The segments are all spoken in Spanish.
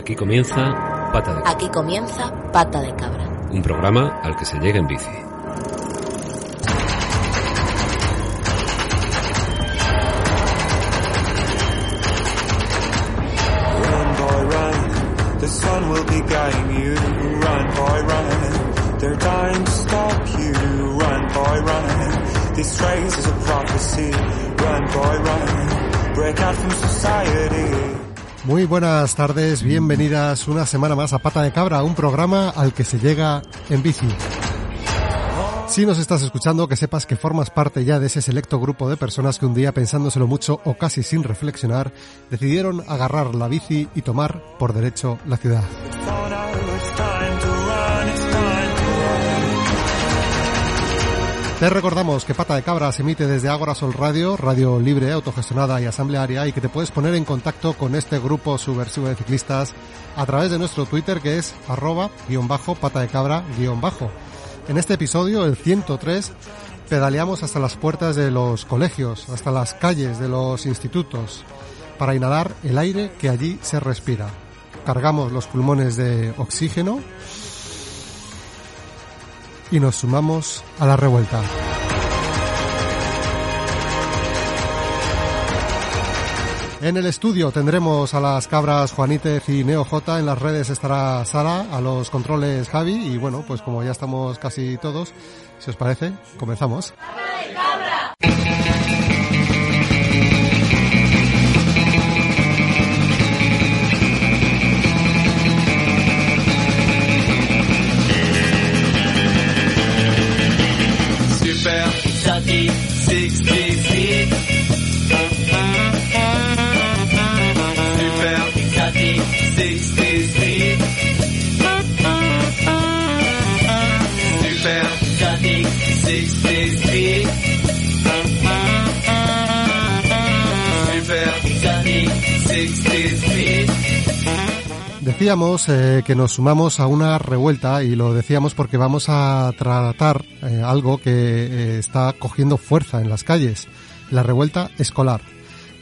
Aquí comienza Pata de Cabra. Aquí comienza Pata de Cabra. Un programa al que se llega en bici. Muy buenas tardes, bienvenidas una semana más a Pata de Cabra, un programa al que se llega en bici. Si nos estás escuchando, que sepas que formas parte ya de ese selecto grupo de personas que un día, pensándoselo mucho o casi sin reflexionar, decidieron agarrar la bici y tomar por derecho la ciudad. Te recordamos que Pata de Cabra se emite desde Ágora Sol Radio, radio libre, autogestionada y asamblearia, y que te puedes poner en contacto con este grupo subversivo de ciclistas a través de nuestro Twitter que es arroba guion bajo pata de cabra guion bajo. En este episodio, el 103, pedaleamos hasta las puertas de los colegios, hasta las calles de los institutos, para inhalar el aire que allí se respira. Cargamos los pulmones de oxígeno y nos sumamos a la revuelta. En el estudio tendremos a las cabras Juanítez y Neo J. En las redes estará Sara, a los controles Javi. Y bueno, pues como ya estamos casi todos, si os parece, comenzamos. Decíamos eh, que nos sumamos a una revuelta y lo decíamos porque vamos a tratar eh, algo que eh, está cogiendo fuerza en las calles, la revuelta escolar.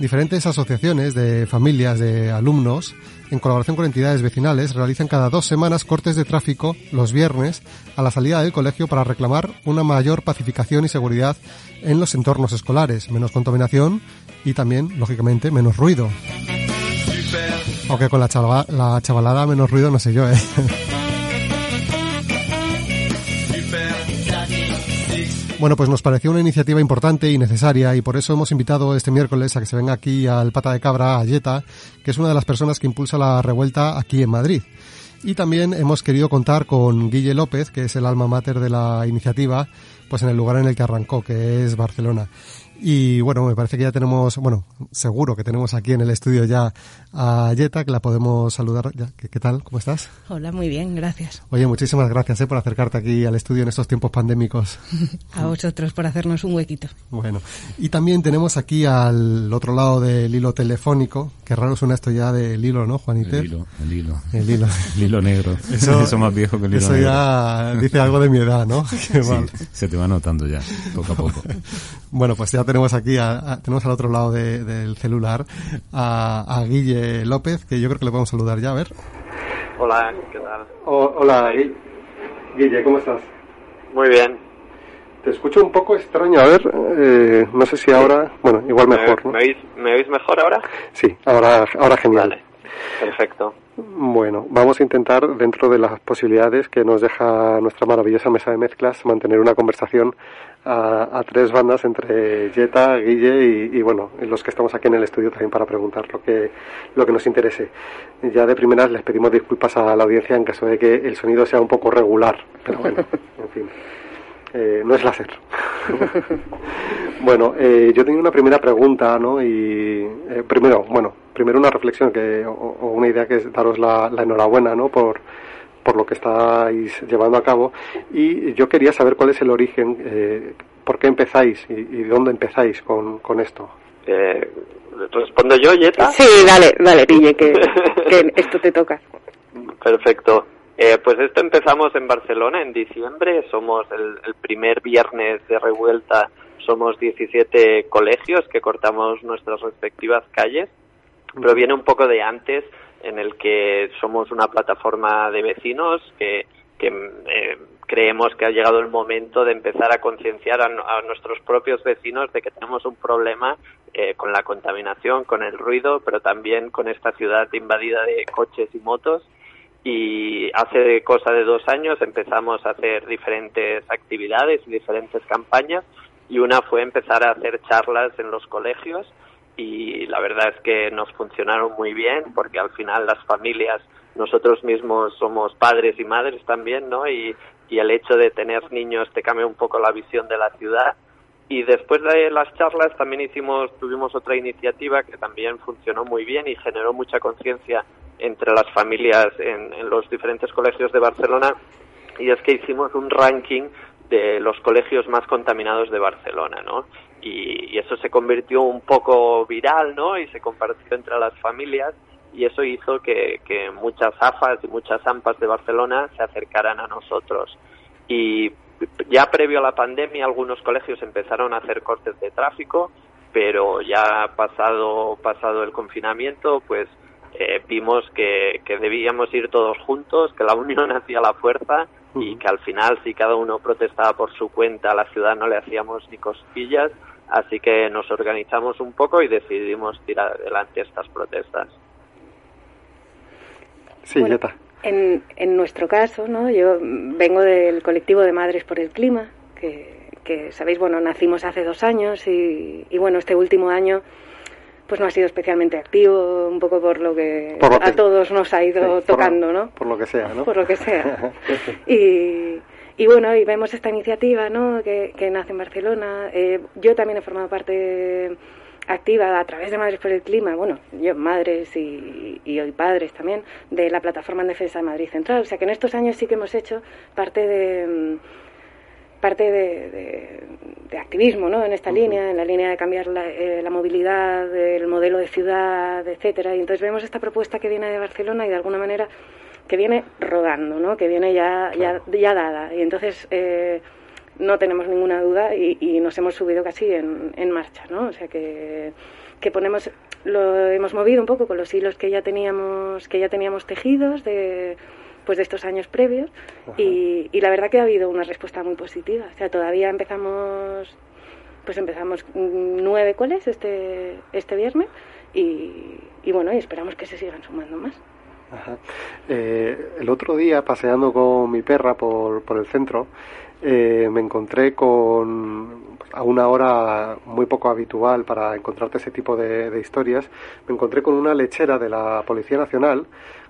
Diferentes asociaciones de familias de alumnos, en colaboración con entidades vecinales, realizan cada dos semanas cortes de tráfico los viernes a la salida del colegio para reclamar una mayor pacificación y seguridad en los entornos escolares, menos contaminación y también, lógicamente, menos ruido. Aunque con la, chavalada menos ruido no sé yo, ¿eh? Bueno, pues nos pareció una iniciativa importante y necesaria y por eso hemos invitado este miércoles a que se venga aquí al Pata de Cabra, a Yeta, que es una de las personas que impulsa la revuelta aquí en Madrid. Y también hemos querido contar con Guille López, que es el alma mater de la iniciativa, pues en el lugar en el que arrancó, que es Barcelona. Y bueno, me parece que ya tenemos, bueno, seguro que tenemos aquí en el estudio ya a Yeta, que la podemos saludar ya. ¿Qué, qué tal? ¿Cómo estás? Hola, muy bien, gracias. Oye, muchísimas gracias eh, por acercarte aquí al estudio en estos tiempos pandémicos. A vosotros por hacernos un huequito. Bueno, y también tenemos aquí al otro lado del hilo telefónico, que raro suena esto ya del hilo, ¿no, Juanite? El hilo, el hilo. El hilo. El hilo negro. Eso, más viejo que el hilo Eso negro. ya dice algo de mi edad, ¿no? Qué Sí, mal. se te va notando ya, poco a poco. Bueno, pues ya tenemos aquí, a- a- tenemos al otro lado de- del celular a, a Guille López, que yo creo que le podemos saludar ya, a ver. Hola, ¿qué tal? hola, Guille, ¿cómo estás? Muy bien. Te escucho un poco extraño, a ver, eh, no sé si ahora, bueno, igual ¿Me, mejor, ¿no? me oís, me oís mejor ahora? Sí, ahora, ahora genial. Vale, perfecto. Bueno, vamos a intentar, dentro de las posibilidades que nos deja nuestra maravillosa mesa de mezclas, mantener una conversación a, a tres bandas entre Jetta, Guille y, y, bueno, los que estamos aquí en el estudio también para preguntar lo que, lo que nos interese. Ya de primeras les pedimos disculpas a la audiencia en caso de que el sonido sea un poco regular, pero bueno, en fin, eh, no es láser. bueno, eh, yo tenía una primera pregunta, ¿no? Y eh, primero, bueno, primero una reflexión que, o, o una idea que es daros la, la enhorabuena, ¿no? Por, por lo que estáis llevando a cabo. Y yo quería saber cuál es el origen, eh, por qué empezáis y, y dónde empezáis con, con esto. Eh, ¿Respondo yo, Yeta? Sí, dale, dale, Guille, que, que esto te toca. Perfecto. Eh, pues esto empezamos en Barcelona en diciembre. Somos el, el, primer viernes de revuelta. Somos 17 colegios que cortamos nuestras respectivas calles. Pero viene un poco de antes, en el que somos una plataforma de vecinos que, que eh, creemos que ha llegado el momento de empezar a concienciar a, a, nuestros propios vecinos de que tenemos un problema eh, con la contaminación, con el ruido, pero también con esta ciudad invadida de coches y motos. Y hace cosa de dos años empezamos a hacer diferentes actividades y diferentes campañas y una fue empezar a hacer charlas en los colegios y la verdad es que nos funcionaron muy bien porque al final las familias nosotros mismos somos padres y madres también no y, y el hecho de tener niños te cambia un poco la visión de la ciudad. Y después de las charlas también hicimos tuvimos otra iniciativa que también funcionó muy bien y generó mucha conciencia entre las familias en, en, los diferentes colegios de Barcelona y es que hicimos un ranking de los colegios más contaminados de Barcelona, ¿no? Y, eso se convirtió un poco viral, ¿no? Y se compartió entre las familias y eso hizo que, que muchas AFAS y muchas AMPAs de Barcelona se acercaran a nosotros. Y ya previo a la pandemia algunos colegios empezaron a hacer cortes de tráfico, pero ya pasado pasado el confinamiento, pues eh, vimos que, que, debíamos ir todos juntos, que la unión hacía la fuerza y que al final si cada uno protestaba por su cuenta a la ciudad no le hacíamos ni cosquillas, así que nos organizamos un poco y decidimos tirar adelante estas protestas. Sí, bueno, en, en, nuestro caso, ¿no? yo vengo del colectivo de Madres por el Clima, que, que sabéis, bueno, nacimos hace dos años y, y bueno, este último año pues no ha sido especialmente activo, un poco por lo que, por lo que a todos nos ha ido sí, tocando, por, ¿no? Por lo que sea, ¿no? Por lo que sea. y, y, bueno, y vemos esta iniciativa, ¿no? Que, que nace en Barcelona. Eh, yo también he formado parte activa a través de Madres por el Clima, bueno, yo madres y, y hoy padres también, de la plataforma en defensa de Madrid Central. O sea que en estos años sí que hemos hecho parte de parte de, de, de, activismo ¿no? en esta uh -huh. línea, en la línea de cambiar la, eh, la, movilidad, el modelo de ciudad, etcétera. Y entonces vemos esta propuesta que viene de Barcelona y de alguna manera que viene rodando, ¿no? que viene ya, claro. ya, ya, dada. Y entonces eh, no tenemos ninguna duda y, y, nos hemos subido casi en, en marcha. ¿no? O sea que, que ponemos lo hemos movido un poco con los hilos que ya teníamos que ya teníamos tejidos de pues de estos años previos y, y, la verdad que ha habido una respuesta muy positiva. O sea, todavía empezamos, pues empezamos nueve coles este, este viernes y, y bueno, y esperamos que se sigan sumando más. Ajá. Eh, el otro día, paseando con mi perra por, por el centro, eh, me encontré con, a una hora muy poco habitual para encontrarte ese tipo de, de historias, me encontré con una lechera de la Policía Nacional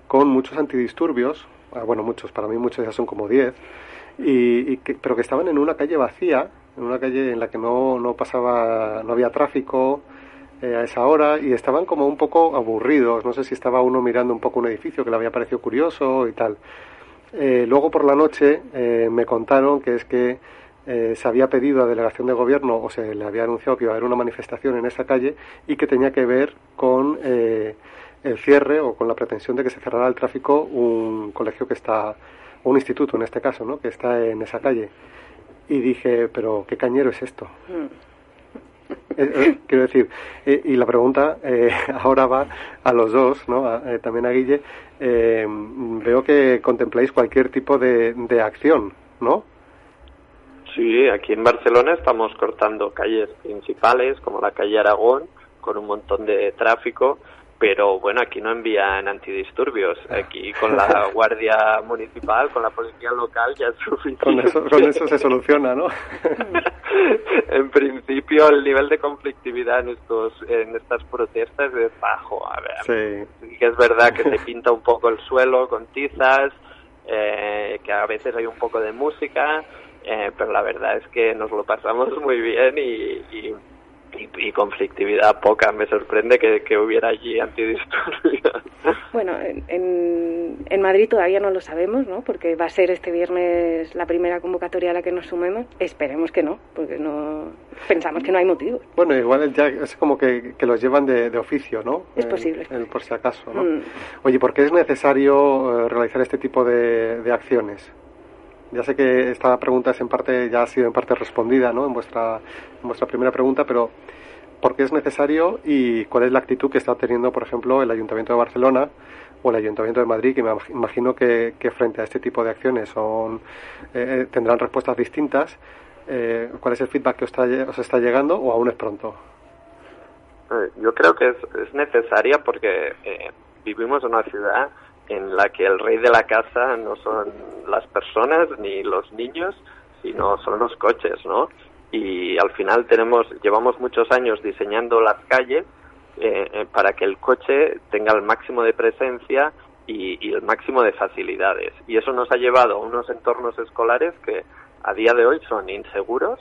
con muchos antidisturbios, bueno, muchos, para mí muchos ya son como 10, y, y que, pero que estaban en una calle vacía, en una calle en la que no, no pasaba, no había tráfico eh, a esa hora, y estaban como un poco aburridos, no sé si estaba uno mirando un poco un edificio que le había parecido curioso y tal. Eh, luego por la noche eh, me contaron que es que eh, se había pedido a delegación de gobierno o se le había anunciado que iba a haber una manifestación en esa calle y que tenía que ver con eh, el cierre o con la pretensión de que se cerrara el tráfico un colegio que está, un instituto en este caso, ¿no? que está en esa calle. Y dije, pero ¿qué cañero es esto? Mm. Eh, eh, quiero decir, eh, y la pregunta ahora va a los dos, ¿no? A, también a Guille. veo que contempláis cualquier tipo de, de acción, ¿no? Sí, aquí en Barcelona estamos cortando calles principales como la calle Aragón con un montón de tráfico pero bueno, aquí no envían antidisturbios. Aquí con la Guardia Municipal, con la Policía Local ya es suficiente. Con eso, con eso se soluciona, ¿no? en principio el nivel de conflictividad en, estos, en estas protestas es bajo. A ver, sí. que es verdad que se pinta un poco el suelo con tizas, eh, que a veces hay un poco de música, eh, pero la verdad es que nos lo pasamos muy bien y, y, conflictividad poca. Me sorprende que, hubiera allí antidisturbios. Bueno, en, en, Madrid todavía no lo sabemos, ¿no? Porque va a ser este viernes la primera convocatoria a la que nos sumemos. Esperemos que no, porque no pensamos que no hay motivo. Bueno, igual ya es como que, que los llevan de, oficio, ¿no? Es posible. por si acaso, ¿no? Mm. Oye, ¿por qué es necesario eh, realizar este tipo de, de acciones? Ya sé que esta pregunta es en parte ya ha sido en parte respondida, ¿no? En vuestra en vuestra primera pregunta, pero ¿por qué es necesario y cuál es la actitud que está teniendo, por ejemplo, el Ayuntamiento de Barcelona o el Ayuntamiento de Madrid, que me imagino que, frente a este tipo de acciones son eh, tendrán respuestas distintas? Eh, ¿Cuál es el feedback que os está, llegando o aún es pronto? Eh, yo creo que es, es necesaria porque vivimos en una ciudad en la que el rey de la casa no son las personas ni los niños, sino son los coches, ¿no? Y al final tenemos, llevamos muchos años diseñando las calles eh, eh, para que el coche tenga el máximo de presencia y, y, el máximo de facilidades. Y eso nos ha llevado a unos entornos escolares que a día de hoy son inseguros,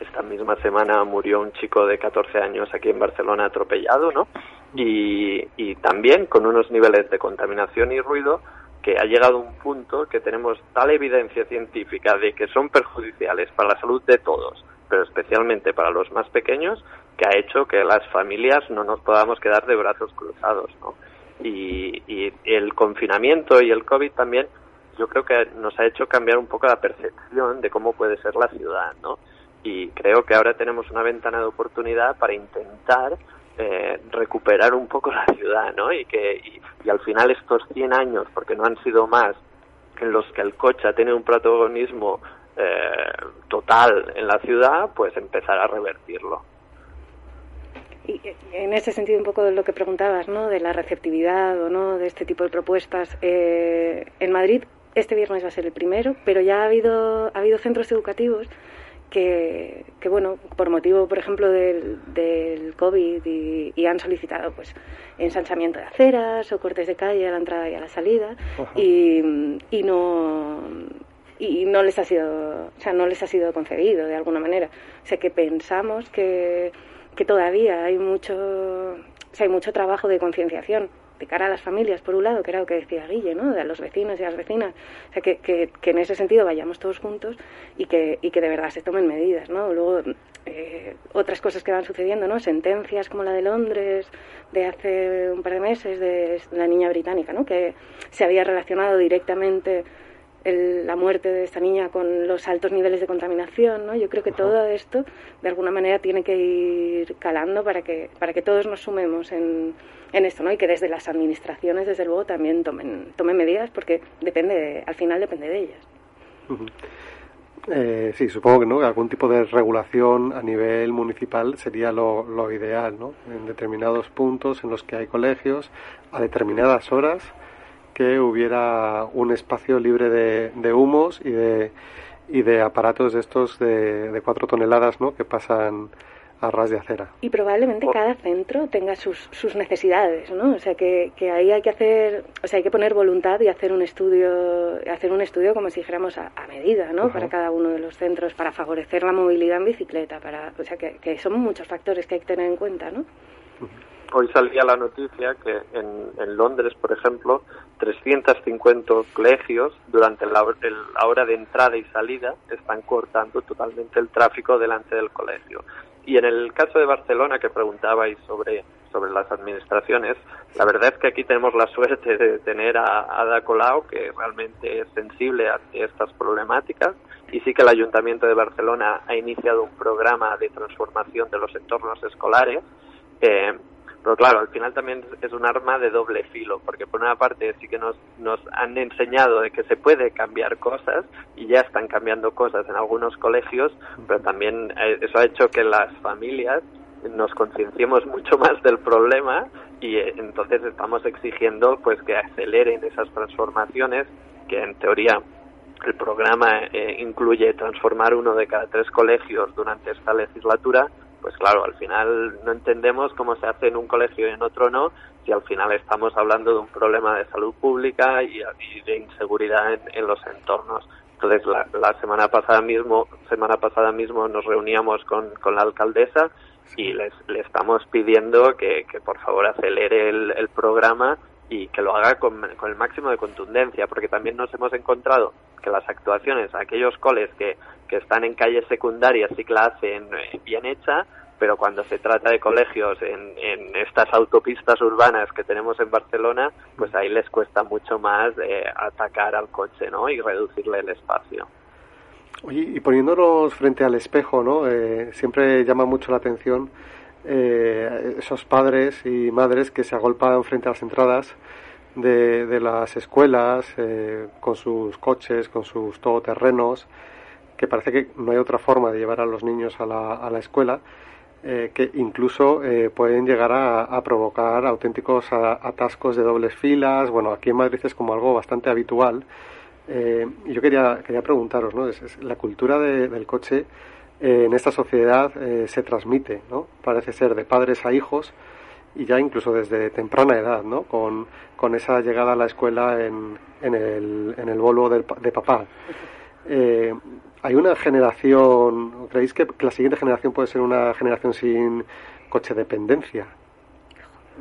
esta misma semana murió un chico de 14 años aquí en Barcelona atropellado, ¿no? Y, y también con unos niveles de contaminación y ruido que ha llegado un punto que tenemos tal evidencia científica de que son perjudiciales para la salud de todos, pero especialmente para los más pequeños, que ha hecho que las familias no nos podamos quedar de brazos cruzados, ¿no? Y, y el confinamiento y el COVID también yo creo que nos ha hecho cambiar un poco la percepción de cómo puede ser la ciudad, ¿no? y creo que ahora tenemos una ventana de oportunidad para intentar eh, recuperar un poco la ciudad, ¿no? Y que y, al final estos 100 años, porque no han sido más, en los que el coche ha tenido un protagonismo eh, total en la ciudad, pues empezar a revertirlo. Y en ese sentido, un poco de lo que preguntabas, ¿no? De la receptividad o no de este tipo de propuestas. Eh, en Madrid, este viernes va a ser el primero, pero ya ha habido, ha habido centros educativos que, bueno, por motivo, por ejemplo, del, del COVID y, han solicitado pues ensanchamiento de aceras o cortes de calle a la entrada y a la salida y, y, no y no les ha sido, o sea, no les ha sido concedido de alguna manera. O sea, que pensamos que, que todavía hay mucho, o sea, hay mucho trabajo de concienciación de cara a las familias, por un lado, que era lo que decía Guille, ¿no? De a los vecinos y a las vecinas. O sea, que, que, en ese sentido vayamos todos juntos y que, y que de verdad se tomen medidas, ¿no? Luego, eh, otras cosas que van sucediendo, ¿no? Sentencias como la de Londres de hace un par de meses de la niña británica, ¿no? Que se había relacionado directamente la muerte de esta niña con los altos niveles de contaminación, ¿no? Yo creo que todo esto, de alguna manera, tiene que ir calando para que, para que todos nos sumemos en en esto, ¿no? Y que desde las administraciones, desde luego, también tomen, tomen medidas porque depende, al final depende de ellas. Eh, sí, supongo que no, algún tipo de regulación a nivel municipal sería lo, lo, ideal, ¿no? En determinados puntos en los que hay colegios, a determinadas horas, que hubiera un espacio libre de, de humos y de, y de aparatos de estos de, de cuatro toneladas, ¿no? Que pasan a ras de acera. Y probablemente oh. cada centro tenga sus, sus necesidades, ¿no? O sea, que, que, ahí hay que hacer, o sea, hay que poner voluntad y hacer un estudio, hacer un estudio como si dijéramos a, medida, ¿no? Para cada uno de los centros, para favorecer la movilidad en bicicleta, para, o sea, que, que son muchos factores que hay que tener en cuenta, ¿no? Hoy salía la noticia que en, en Londres, por ejemplo, 350 colegios durante la, la hora de entrada y salida están cortando totalmente el tráfico delante del colegio. Y en el caso de Barcelona, que preguntabais sobre, sobre las administraciones, la verdad es que aquí tenemos la suerte de tener a Ada Colau, que realmente es sensible a estas problemáticas, y sí que el Ayuntamiento de Barcelona ha iniciado un programa de transformación de los entornos escolares, eh, pero claro, al final también es un arma de doble filo, porque por una parte sí que nos, nos han enseñado de que se puede cambiar cosas y ya están cambiando cosas en algunos colegios, pero también eh, eso ha hecho que las familias nos concienciemos mucho más del problema y eh, entonces estamos exigiendo pues que aceleren esas transformaciones que en teoría el programa eh, incluye transformar uno de cada tres colegios durante esta legislatura pues claro, al final no entendemos cómo se hace en un colegio y en otro no, si al final estamos hablando de un problema de salud pública y, de inseguridad en, los entornos. Entonces, la, la, semana pasada mismo, semana pasada mismo nos reuníamos con, con la alcaldesa y les, le estamos pidiendo que, que por favor acelere el, el programa y que lo haga con, con, el máximo de contundencia, porque también nos hemos encontrado que las actuaciones, aquellos coles que, que están en calles secundarias sí que hacen eh, bien hecha, pero cuando se trata de colegios en, en, estas autopistas urbanas que tenemos en Barcelona, pues ahí les cuesta mucho más eh, atacar al coche, ¿no? Y reducirle el espacio. Oye, y poniéndonos frente al espejo, ¿no? Eh, siempre llama mucho la atención eh, esos padres y madres que se agolpan frente a las entradas de, de las escuelas eh, con sus coches, con sus todoterrenos, que parece que no hay otra forma de llevar a los niños a la, a la escuela. Eh, que incluso eh, pueden llegar a, a provocar auténticos a, atascos de dobles filas. Bueno, aquí en Madrid es como algo bastante habitual. Eh, y yo quería, quería preguntaros, ¿no? Es, es la cultura de, del coche en esta sociedad se transmite, ¿no? Parece ser de padres a hijos y ya incluso desde temprana edad, ¿no? Con, con esa llegada a la escuela en, en, el, en el Volvo del, de papá. ¿Hay una generación, creéis que la siguiente generación puede ser una generación sin coche dependencia?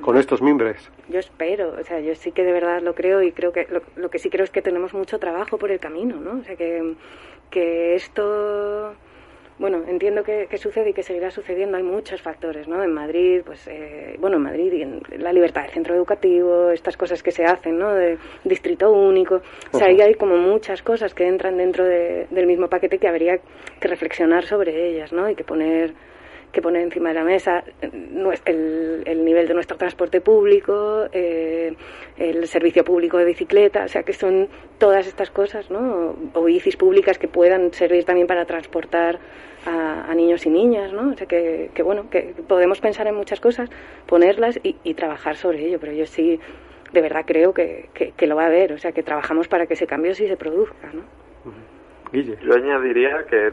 Con estos mimbres. Yo espero, o sea, yo sí que de verdad lo creo y creo que lo que sí creo es que tenemos mucho trabajo por el camino, ¿no? O sea, que, que esto bueno, entiendo que, que, sucede y que seguirá sucediendo. Hay muchos factores, ¿no? En Madrid, pues, eh, bueno, en Madrid y en la libertad del centro educativo, estas cosas que se hacen, ¿no? De distrito único. O sea, ahí hay como muchas cosas que entran dentro de, del mismo paquete que habría que reflexionar sobre ellas, ¿no? Y que poner que poner encima de la mesa el, el nivel de nuestro transporte público, eh, el servicio público de bicicleta, o sea que son todas estas cosas, ¿no? O bicis públicas que puedan servir también para transportar a, a niños y niñas, ¿no? O sea que, que, bueno, que podemos pensar en muchas cosas, ponerlas y, y trabajar sobre ello, pero yo sí de verdad creo que, que, que, lo va a haber, o sea que trabajamos para que ese cambio sí se produzca, ¿no? Guille. Yo añadiría que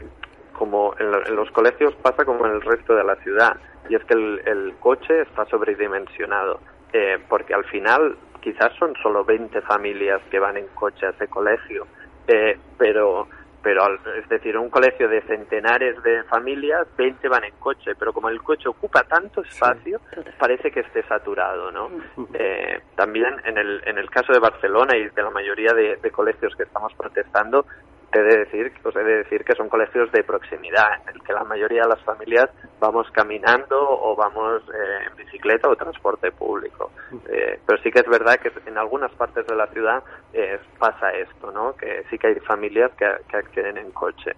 como en, en, los colegios pasa como en el resto de la ciudad y es que el, el coche está sobredimensionado eh, porque al final quizás son solo 20 familias que van en coche a ese colegio eh, pero pero es decir un colegio de centenares de familias 20 van en coche pero como el coche ocupa tanto espacio sí, parece que esté saturado no eh, también en el en el caso de Barcelona y de la mayoría de, de colegios que estamos protestando he de decir, os he de decir que son colegios de proximidad, en el que la mayoría de las familias vamos caminando o vamos eh, en bicicleta o transporte público. Eh, pero sí que es verdad que en algunas partes de la ciudad eh, pasa esto, ¿no? Que sí que hay familias que, que acceden en coche.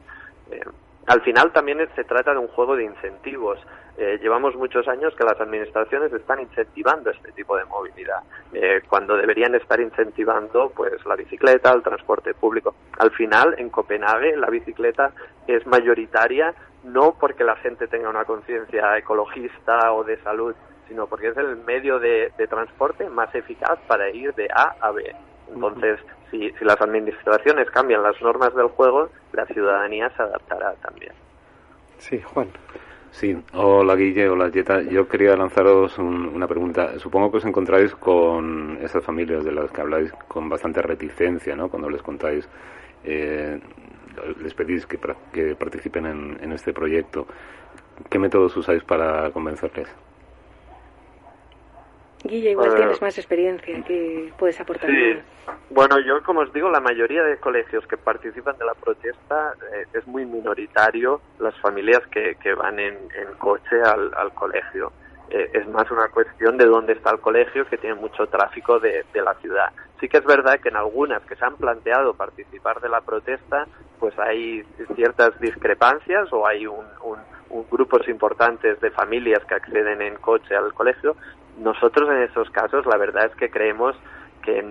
Al final también se trata de un juego de incentivos. Eh, llevamos muchos años que las administraciones están incentivando este tipo de movilidad, eh, cuando deberían estar incentivando pues la bicicleta, el transporte público. Al final, en Copenhague, la bicicleta es mayoritaria no porque la gente tenga una conciencia ecologista o de salud, sino porque es el medio de, de transporte más eficaz para ir de A a B. Entonces, si, si las administraciones cambian las normas del juego, la ciudadanía se adaptará también. Sí, Juan. Sí, hola Guille, hola Jeta. Yo quería lanzaros un, una pregunta. Supongo que os encontráis con esas familias de las que habláis con bastante reticencia, ¿no? Cuando les contáis, eh, les pedís que, que participen en, en este proyecto. ¿Qué métodos usáis para convencerles? Guille, igual bueno, tienes más experiencia que puedes aportar. Sí. Bueno, yo como os digo, la mayoría de colegios que participan de la protesta eh, es muy minoritario las familias que, que van en, en coche al, al colegio. Eh, es más una cuestión de dónde está el colegio que tiene mucho tráfico de, de, la ciudad. Sí que es verdad que en algunas que se han planteado participar de la protesta, pues hay ciertas discrepancias o hay un, un, un grupos importantes de familias que acceden en coche al colegio, nosotros en esos casos la verdad es que creemos que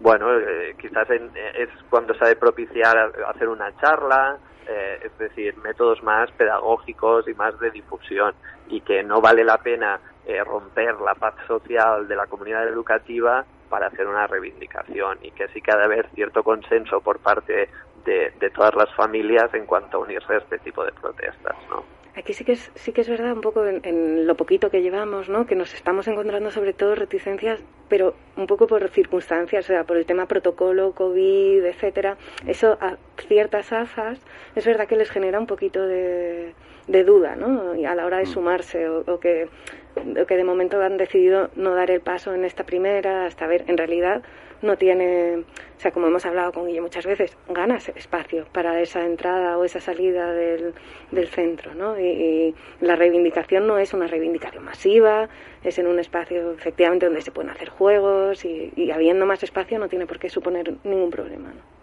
bueno eh, quizás en, es cuando se ha de propiciar hacer una charla eh, es decir métodos más pedagógicos y más de difusión y que no vale la pena eh, romper la paz social de la comunidad educativa para hacer una reivindicación y que sí que ha de haber cierto consenso por parte de, de todas las familias en cuanto a unirse a este tipo de protestas ¿no? Aquí sí que es, sí que es verdad un poco en, lo poquito que llevamos, ¿no? Que nos estamos encontrando sobre todo reticencias, pero un poco por circunstancias, o sea, por el tema protocolo, COVID, etcétera. Eso a ciertas AFAS es verdad que les genera un poquito de, duda, ¿no? Y a la hora de mm. sumarse o, que, o que de momento han decidido no dar el paso en esta primera hasta ver en realidad no tiene, o sea, como hemos hablado con Guille muchas veces, ganas espacio para esa entrada o esa salida del, del centro, ¿no? Y, la reivindicación no es una reivindicación masiva, es en un espacio efectivamente donde se pueden hacer juegos y, habiendo más espacio no tiene por qué suponer ningún problema, ¿no?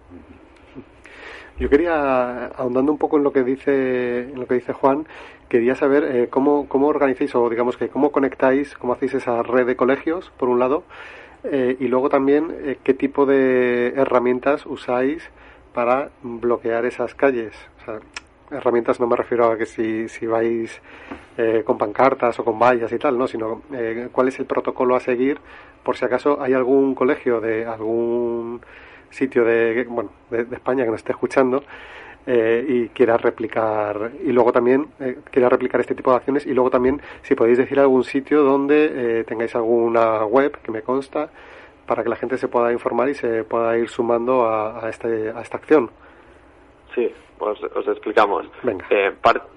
Yo quería, ahondando un poco en lo que dice, en lo que dice Juan, quería saber eh, cómo, cómo organizáis o digamos que cómo conectáis, cómo hacéis esa red de colegios, por un lado, eh, y luego también, eh, ¿qué tipo de herramientas usáis para bloquear esas calles? O sea, herramientas no me refiero a que si, si vais eh, con pancartas o con vallas y tal, ¿no? Sino cuál es el protocolo a seguir por si acaso hay algún colegio de algún sitio de, bueno, de España que nos esté escuchando eh, y quiera replicar y luego también eh, quiera replicar este tipo de acciones y luego también si podéis decir algún sitio donde eh, tengáis alguna web que me consta para que la gente se pueda informar y se pueda ir sumando a, este, a esta acción. Sí, pues os explicamos.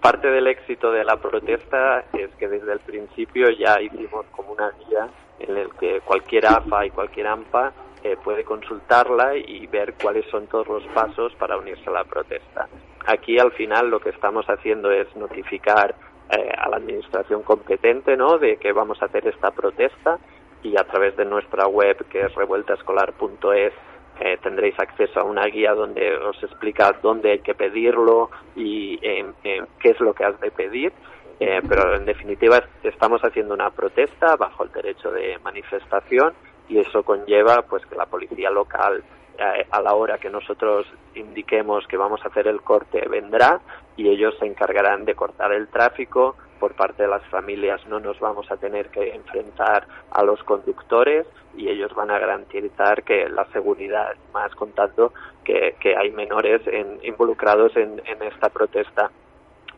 parte del éxito de la protesta es que desde el principio ya hicimos como una guía en el que cualquier AFA y cualquier AMPA eh, puede consultarla y ver cuáles son todos los pasos para unirse a la protesta. Aquí al final lo que estamos haciendo es notificar eh, a la administración competente ¿no? de que vamos a hacer esta protesta y a través de nuestra web que es revueltaescolar.es eh, tendréis acceso a una guía donde os explica dónde hay que pedirlo y qué es lo que has de pedir. pero en definitiva estamos haciendo una protesta bajo el derecho de manifestación y eso conlleva pues que la policía local eh, a la hora que nosotros indiquemos que vamos a hacer el corte vendrá y ellos se encargarán de cortar el tráfico. Por parte de las familias no nos vamos a tener que enfrentar a los conductores y ellos van a garantizar que la seguridad más contando que, que hay menores involucrados en, en esta protesta.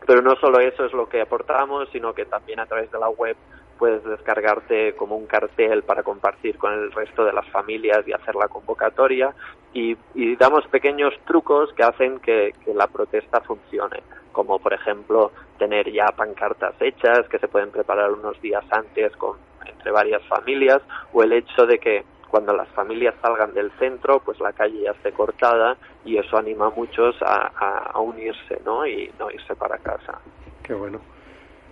Pero no solo eso es lo que aportamos sino que también a través de la web puedes descargarte como un cartel para compartir con el resto de las familias y hacer la convocatoria y, damos pequeños trucos que hacen que, la protesta funcione, como por ejemplo tener ya pancartas hechas que se pueden preparar unos días antes con, entre varias familias o el hecho de que cuando las familias salgan del centro, pues la calle ya esté cortada y eso anima a muchos a, a unirse, ¿no? Y no irse para casa. Qué bueno.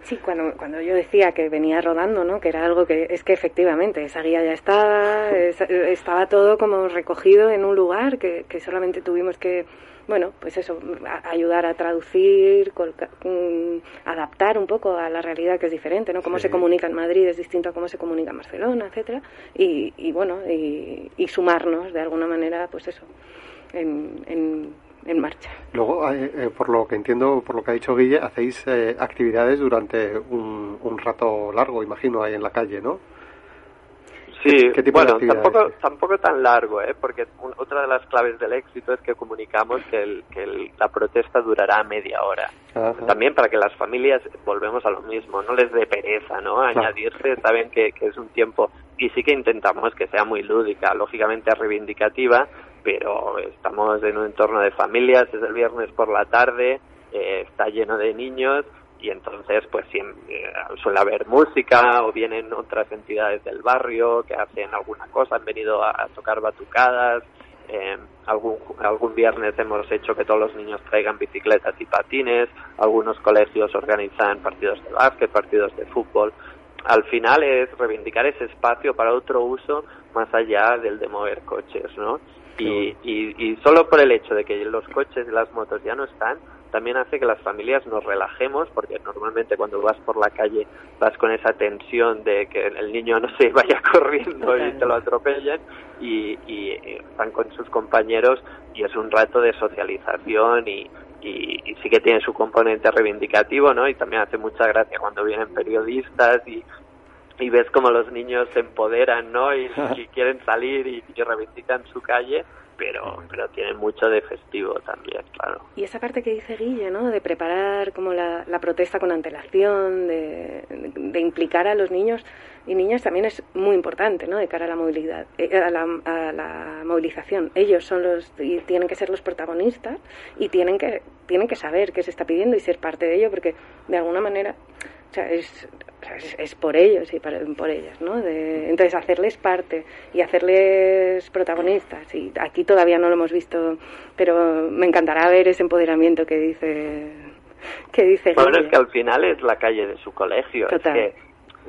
Sí, cuando, cuando yo decía que venía rodando, ¿no? Que era algo que es que efectivamente esa guía ya estaba, estaba todo como recogido en un lugar que, que solamente tuvimos que, bueno, pues eso, ayudar a traducir, mm, adaptar un poco a la realidad que es diferente, ¿no? Cómo se comunica en Madrid es distinto a cómo se comunica en Barcelona, etcétera, y, y bueno, y, y, sumarnos de alguna manera, pues eso, en, en en marcha. Luego, eh, eh, por lo que entiendo, por lo que ha dicho Guille, hacéis eh, actividades durante un, un, rato largo, imagino, ahí en la calle, ¿no? Sí, bueno, tampoco, tampoco tan largo, ¿eh? porque otra de las claves del éxito es que comunicamos que, el, que la protesta durará media hora. También para que las familias, volvemos a lo mismo, no les dé pereza, ¿no? Añadirse, saben que, que es un tiempo, y sí que intentamos que sea muy lúdica, lógicamente reivindicativa, pero estamos en un entorno de familias, es el viernes por la tarde, eh, está lleno de niños y entonces pues eh, suele haber música o vienen otras entidades del barrio que hacen alguna cosa, han venido a, tocar batucadas, eh, algún, algún viernes hemos hecho que todos los niños traigan bicicletas y patines, algunos colegios organizan partidos de básquet, partidos de fútbol. Al final es reivindicar ese espacio para otro uso más allá del de mover coches, ¿no? Y, y, solo por el hecho de que los coches y las motos ya no están, también hace que las familias nos relajemos, porque normalmente cuando vas por la calle vas con esa tensión de que el niño no se vaya corriendo y te lo atropellen, y, y, van con sus compañeros y es un rato de socialización y, y, sí que tiene su componente reivindicativo, ¿no? Y también hace mucha gracia cuando vienen periodistas y, y ves como los niños se empoderan, ¿no? Y, quieren salir y, reivindican su calle pero, pero tienen mucho de festivo también, claro. Y esa parte que dice Guille, ¿no? De preparar como la, la protesta con antelación, de, de, implicar a los niños y niñas también es muy importante, ¿no? De cara a la movilidad, eh, a, la, a la movilización. Ellos son los y tienen que ser los protagonistas y tienen que tienen que saber qué se está pidiendo y ser parte de ello, porque de alguna manera, o sea, es, es, por ellos y para, por ellas, ¿no? De, entonces, hacerles parte y hacerles protagonistas. Y aquí todavía no lo hemos visto, pero me encantará ver ese empoderamiento que dice que dice Bueno, es que al final es la calle de su colegio. Es que,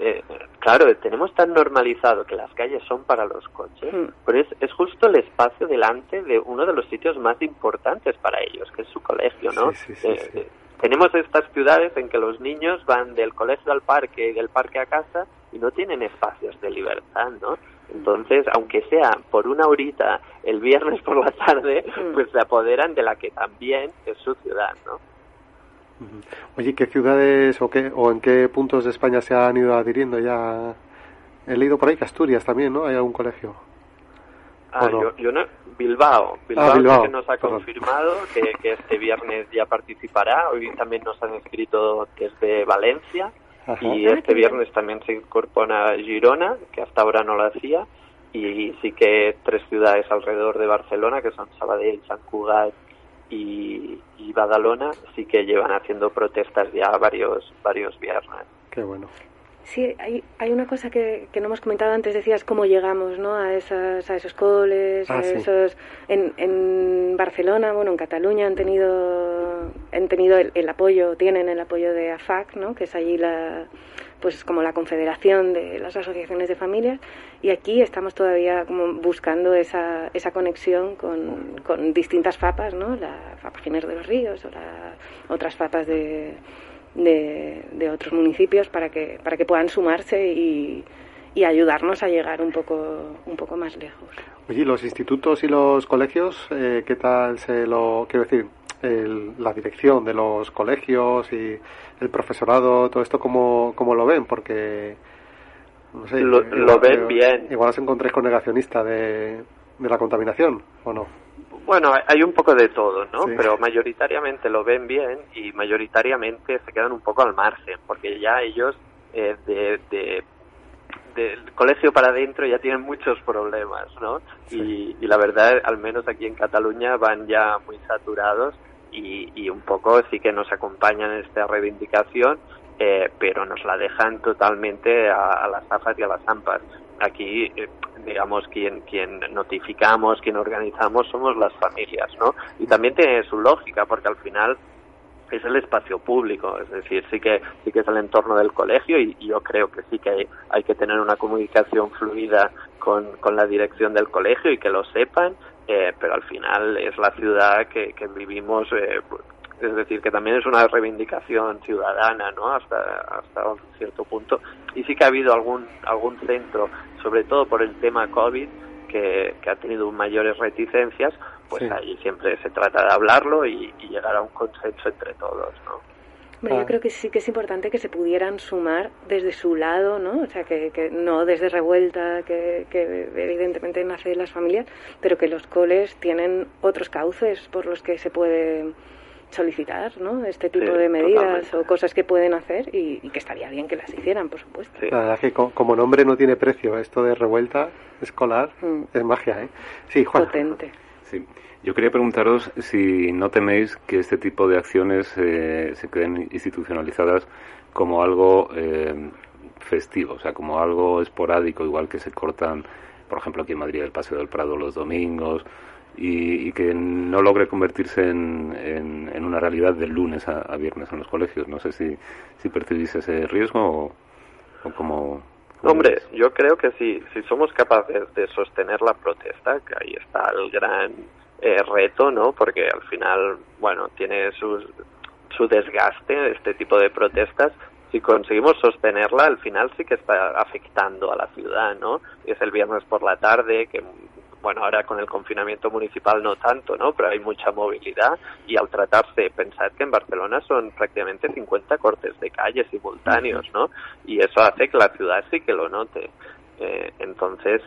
eh, claro, tenemos tan normalizado que las calles son para los coches, mm. pero es, es justo el espacio delante de uno de los sitios más importantes para ellos, que es su colegio, ¿no? Sí, sí, eh, eh, tenemos estas ciudades en que los niños van del colegio al parque y del parque a casa y no tienen espacios de libertad, ¿no? Entonces, aunque sea por una horita el viernes por la tarde, Mm. pues se apoderan de la que también es su ciudad, ¿no? Oye, ¿qué ciudades o, qué, o en qué puntos de España se han ido adhiriendo ya? He leído por ahí que Asturias también, ¿no? Hay algún colegio. Ah, yo, yo no, Bilbao. Bilbao, Ah, Bilbao, que nos ha confirmado que, que este viernes ya participará. Hoy también nos han escrito desde Valencia Ajá. y Ah, este viernes también se incorpora Girona, que hasta ahora no lo hacía. Y sí que tres ciudades alrededor de Barcelona, que son Sabadell, Sant Cugat y, y Badalona, sí que llevan haciendo protestas ya varios, varios viernes. Qué bueno. Sí, hay, hay una cosa que, que no hemos comentado antes, decías cómo llegamos ¿no? a, esas, a esos coles, Ah, a sí. esos... En, en Barcelona, bueno, en Cataluña han tenido, han tenido el, el apoyo, tienen el apoyo de AFAC, ¿no? que es allí la, pues como la confederación de las asociaciones de familias, y aquí estamos todavía como buscando esa, esa conexión con, con distintas FAPAs, ¿no? la FAPA Giner de los Ríos o la, otras FAPAs de, de, de otros municipios para que, para que puedan sumarse y, y ayudarnos a llegar un poco, un poco más lejos. Oye, ¿y los institutos y los colegios, eh, ¿qué tal se lo... Quiero decir, el- la dirección de los colegios y el profesorado, todo esto, ¿cómo, cómo lo ven? Porque... No sé, Lo- igual- lo ven igual- bien. Igual os encontréis con negacionista de, de la contaminación, ¿o no? Bueno, hay- un poco de todo, ¿no? Sí. Pero mayoritariamente lo ven bien y mayoritariamente se quedan un poco al margen, porque ya ellos eh, de, de- del colegio para adentro ya tienen muchos problemas, ¿no? Y, y la verdad, al menos aquí en Cataluña van ya muy saturados y, y un poco sí que nos acompañan en esta reivindicación, eh, pero nos la dejan totalmente a, a las AFAS y a las AMPAs. Aquí, eh, digamos, quien, quien notificamos, quien organizamos somos las familias, ¿no? Y también tiene su lógica, porque al final es el espacio público, es decir, sí que sí que es el entorno del colegio y, yo creo que sí que hay, hay que tener una comunicación fluida con, con la dirección del colegio y que lo sepan, eh, pero al final es la ciudad que, que vivimos, eh, es decir, que también es una reivindicación ciudadana, ¿no? Hasta hasta un cierto punto y sí que ha habido algún algún centro, sobre todo por el tema COVID, que, que ha tenido mayores reticencias, pues Sí. ahí siempre se trata de hablarlo y, y llegar a un consenso entre todos, ¿no? Hombre, Ah. Yo creo que sí que es importante que se pudieran sumar desde su lado, ¿no? O sea, que, que no desde revuelta, que, que evidentemente nace de las familias, pero que los coles tienen otros cauces por los que se puede solicitar, ¿no? Este tipo Sí, de medidas totalmente. o cosas que pueden hacer y, y que estaría bien que las hicieran, por supuesto. Sí. La verdad que co- como nombre no tiene precio, esto de revuelta escolar Mm. es magia, ¿eh? Sí, Juan. Potente. Sí. Yo quería preguntaros si no teméis que este tipo de acciones eh, se queden institucionalizadas como algo eh, festivo, o sea, como algo esporádico, igual que se cortan, por ejemplo, aquí en Madrid el Paseo del Prado los domingos, y, y que no logre convertirse en, en- en una realidad de lunes a, a viernes en los colegios. No sé si, si percibís ese riesgo o, o como... Hombre, yo creo que si, si somos capaces de sostener la protesta, que ahí está el gran eh, reto, ¿no? Porque al final, bueno, tiene su, su desgaste este tipo de protestas. Si conseguimos sostenerla, al final sí que está afectando a la ciudad, ¿no? Es el viernes por la tarde, que bueno, ahora con el confinamiento municipal no tanto, ¿no? Pero hay mucha movilidad y al tratarse, pensad que en Barcelona son prácticamente 50 cortes de calle simultáneos, ¿no? Y eso hace que la ciudad sí que lo note. Eh, entonces,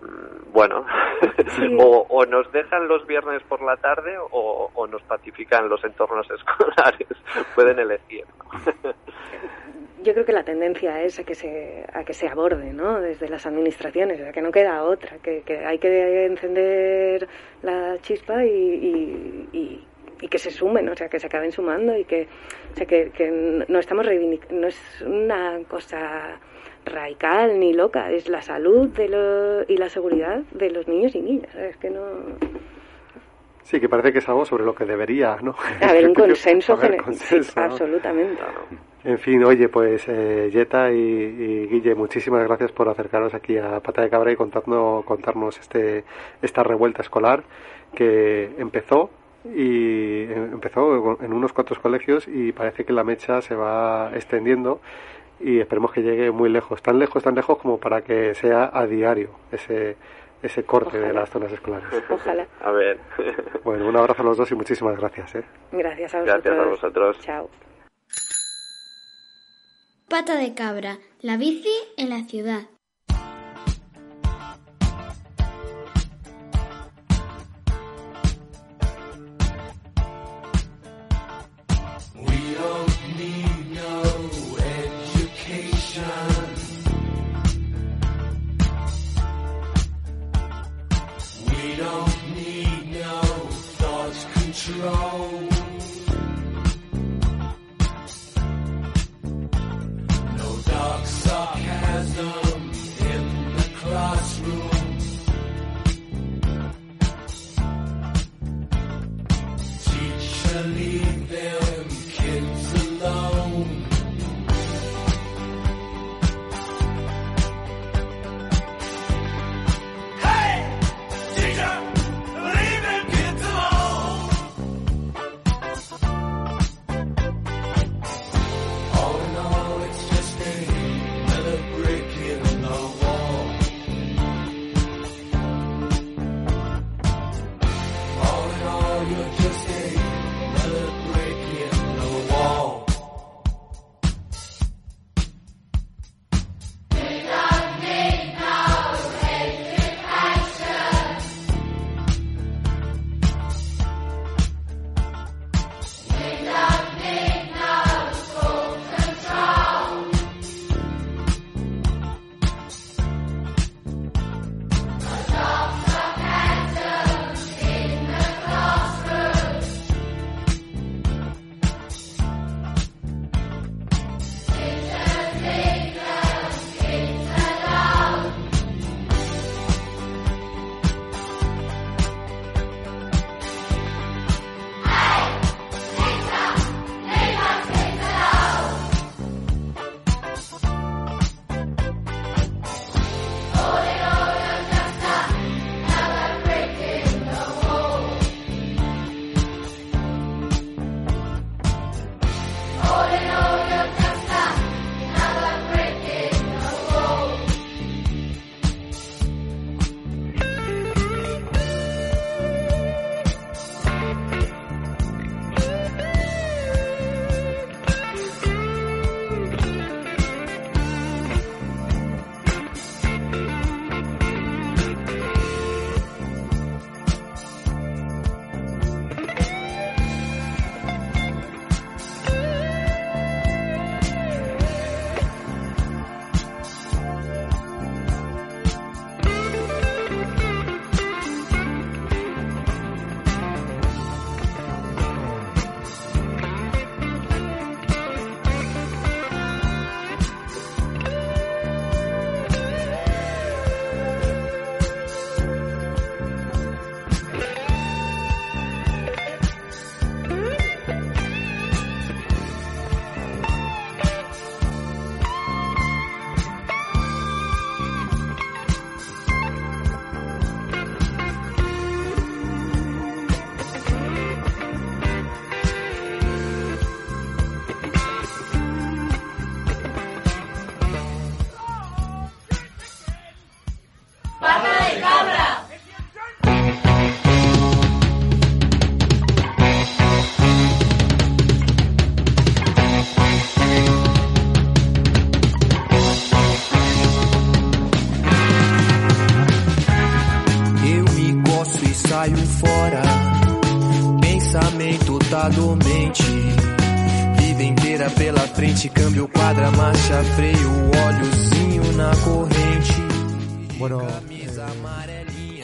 mm, bueno, o, nos dejan los viernes por la tarde o, o nos pacifican los entornos escolares. Pueden elegir. yo creo que la tendencia es a que se, a que se aborde ¿no? desde las administraciones, a que no queda otra, que, hay que encender la chispa y, y, que se sumen, o sea, que se acaben sumando y que, o sea, que, que no estamos no es una cosa radical ni loca, es la salud de lo, y la seguridad de los niños y niñas, es que no... Sí, que parece que es algo sobre lo que debería, ¿no? Haber un consenso, general, absolutamente. En fin, oye, pues eh, Yeta y, Guille, muchísimas gracias por acercaros aquí a Pata de Cabra y contarnos, contarnos este, esta revuelta escolar que empezó y eh, empezó en unos cuantos colegios y parece que la mecha se va extendiendo y esperemos que llegue muy lejos, tan lejos, tan lejos como para que sea a diario ese ese corte de las zonas escolares. Ojalá. A ver. Bueno, un abrazo a los dos y muchísimas gracias. ¿eh? Gracias a vosotros. Gracias a vosotros. Chao. Pata de cabra, la bici en la ciudad.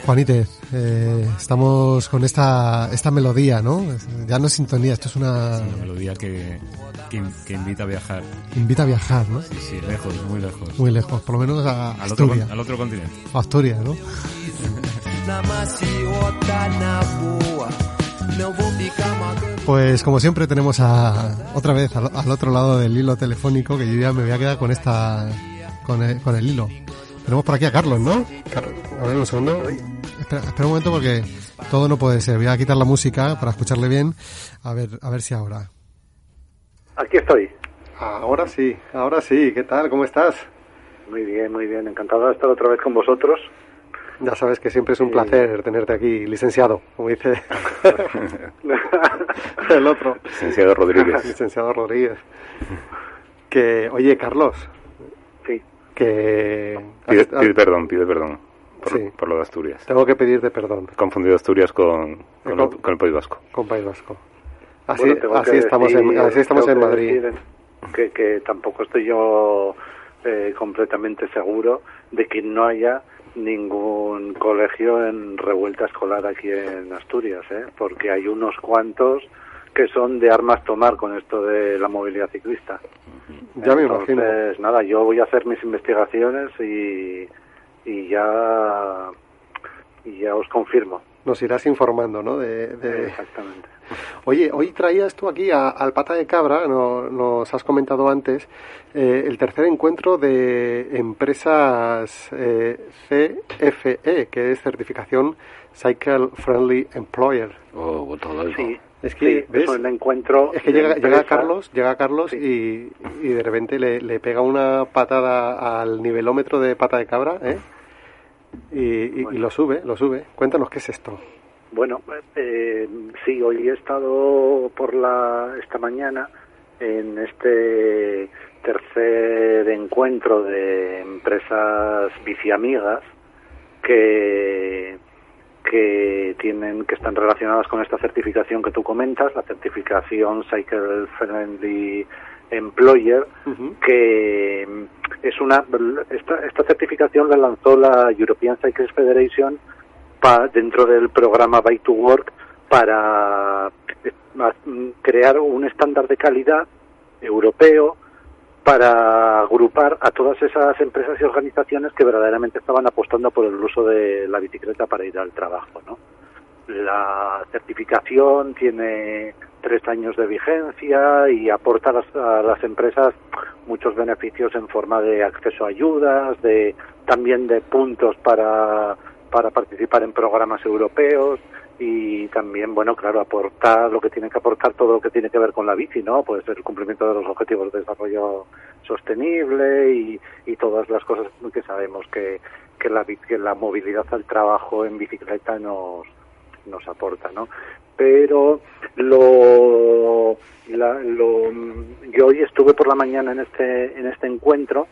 Juanite, eh, estamos con esta, esta melodía, ¿no? Ya no es sintonía, esto es una... una melodía que, que, que invita a viajar. Invita a viajar, ¿no? Sí, sí, lejos, muy lejos. Muy lejos, por lo menos a al otro, Asturias. con- al otro continente. O Asturias, ¿no? Pues como siempre tenemos a otra vez al, al otro lado del hilo telefónico que yo ya me voy a quedar con esta con el, con el hilo. Tenemos por aquí a Carlos, ¿no? Car- a ver un segundo. Espera, espera un momento porque todo no puede ser. Voy a quitar la música para escucharle bien. A ver, a ver si ahora. Aquí estoy. Ahora sí, ahora sí. ¿Qué tal? ¿Cómo estás? Muy bien, muy bien. Encantado de estar otra vez con vosotros. Ya sabes que siempre es un placer tenerte aquí, licenciado, como dice el otro. Licenciado Rodríguez. licenciado Rodríguez. Que, oye, Carlos. Que... Pide, pide perdón, pide perdón por, Sí. por lo de Asturias. Tengo que pedirte perdón He confundido Asturias con, con, el, con el País Vasco. con País Vasco. Así, Bueno, así estamos, en, decir- así estamos en que Madrid. Que, que tampoco estoy yo eh, completamente seguro de que no haya ningún colegio en revuelta escolar aquí en Asturias, ¿eh? porque hay unos cuantos que son de armas tomar con esto de la movilidad ciclista. Ya me imagino. Entonces, nada, yo voy a hacer mis investigaciones y, y ya y ya os confirmo. Nos irás informando, ¿no? De, de- Exactamente. Oye, hoy traías tú aquí a- al pata de cabra, no- nos has comentado antes, eh, el tercer encuentro de empresas eh, CFE, que es certificación Cycle Friendly Employer. Oh, todo eso. Sí, Es que, sí, un encuentro. Es que llega, llega. Carlos, llega Carlos y, y de repente le, le pega una patada al nivelómetro de pata de cabra, ¿eh? Y, y- y lo sube, lo sube. Cuéntanos qué es esto. Bueno, eh, sí, hoy he estado por la esta mañana en este tercer encuentro de empresas biciamigas que que tienen que están relacionadas con esta certificación que tú comentas, la certificación Cycle Friendly Employer, que es una esta, esta certificación la lanzó la European Cycles Federation pa- dentro del programa Bike to Work para eh, mm, crear un estándar de calidad europeo para agrupar a todas esas empresas y organizaciones que verdaderamente estaban apostando por el uso de la bicicleta para ir al trabajo, ¿no? La certificación tiene tres años de vigencia y aporta a las, a las empresas muchos beneficios en forma de acceso a ayudas, de también de puntos para, para participar en programas europeos y también, bueno, claro, aportar lo que tiene que aportar todo lo que tiene que ver con la bici, ¿no? Pues el cumplimiento de los objetivos de desarrollo sostenible y, y todas las cosas que sabemos que, que, la, que la movilidad al trabajo en bicicleta nos, nos aporta, ¿no? Pero lo, la- lo, yo hoy estuve por la mañana en este, en este encuentro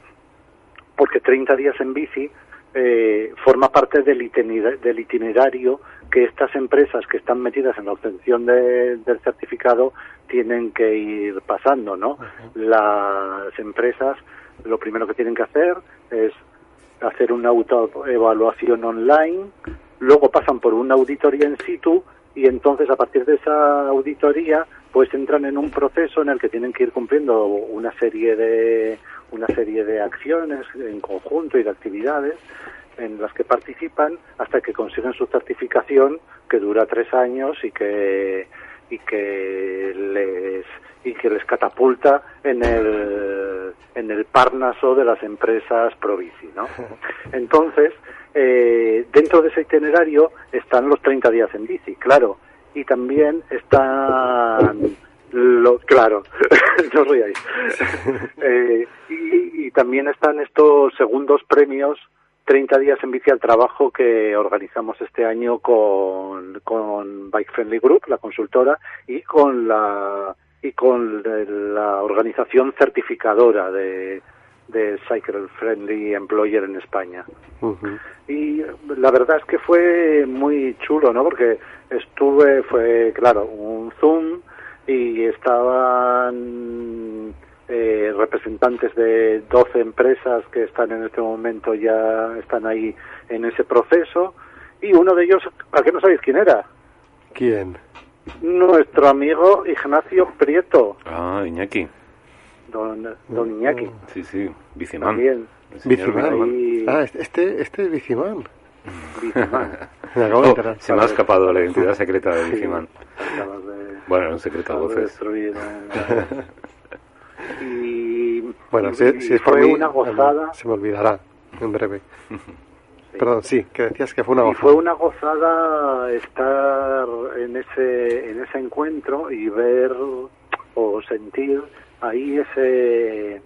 porque 30 días en bici eh, forma parte del itinerario que estas empresas que están metidas en la obtención de- del certificado tienen que ir pasando, ¿no? Las empresas lo primero que tienen que hacer es hacer una autoevaluación online, luego pasan por una auditoría in situ y entonces a partir de esa auditoría pues entran en un proceso en el que tienen que ir cumpliendo una serie de una serie de acciones en conjunto y de actividades en las que participan hasta que consiguen su certificación que dura tres años y que y que les y que les catapulta en el en el parnaso de las empresas Provici, ¿no? Entonces, eh, dentro de ese itinerario están los 30 días en bici, claro, y también están lo, claro, no ríais. Eh, y, y también están estos segundos premios 30 días en bici al trabajo que organizamos este año con, con Bike Friendly Group, la consultora, y con la y con la organización certificadora de, de Cycle Friendly Employer en España. Y la verdad es que fue muy chulo, ¿no? Porque estuve, fue, claro, un Zoom y estaban representantes de 12 empresas que están en este momento ya están ahí en ese proceso y uno de ellos, ¿a qué no sabéis quién era? ¿Quién? Nuestro amigo Ignacio Prieto, Ah, Iñaki. don, don Iñaki. Sí, sí, Bicimán. También. Bicimán. Ahí- Ah, este, este es Bicimán. Bicimán. Me acabo de Oh, enterar. se me ha escapado la identidad secreta de Sí. Bicimán. Acabas de- Bueno, un secreto a voces. y, Bueno, y- si, y si es por fue mí, una gozada se me olvidará en breve. Perdón, sí, que decías que fue una y gozada. fue una gozada estar en ese en ese encuentro y ver o sentir ahí ese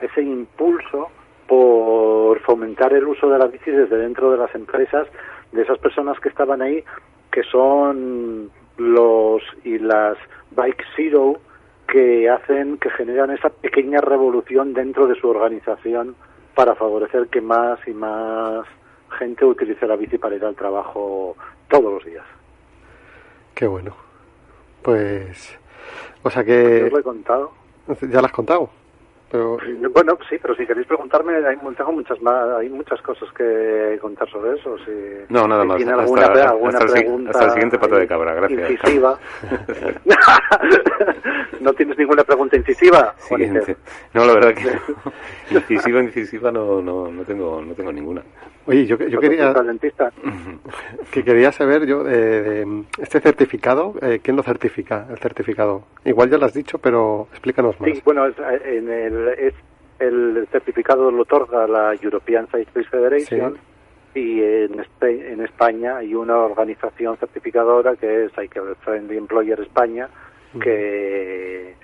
ese impulso por fomentar el uso de la bici desde dentro de las empresas de esas personas que estaban ahí que son los y las bike zero que hacen que generan esa pequeña revolución dentro de su organización para favorecer que más y más gente utilice la bici para ir al trabajo todos los días. Qué bueno. Pues, o sea Yo que os lo he contado. ya lo has contado. Pero Bueno, sí, pero si queréis preguntarme, hay, tengo muchas más, hay muchas cosas que contar sobre eso. Si, No, nada si más. tiene Hasta- alguna, hasta- alguna hasta el pregunta hasta el siguiente pata de cabra, gracias. Incisiva. ¿No tienes ninguna pregunta incisiva? Siguiente. No, la verdad que no. incisiva, incisiva no, no, no tengo, no tengo ninguna. Oye, yo, yo quería que quería saber yo de, de este certificado, eh, ¿quién lo certifica? El certificado. Igual ya lo has dicho, pero explícanos más. Sí, bueno, eh, en el, es, el certificado lo otorga la European Cyclist Federation y en, en España hay una organización certificadora que es Cycle Friendly Employer España, que,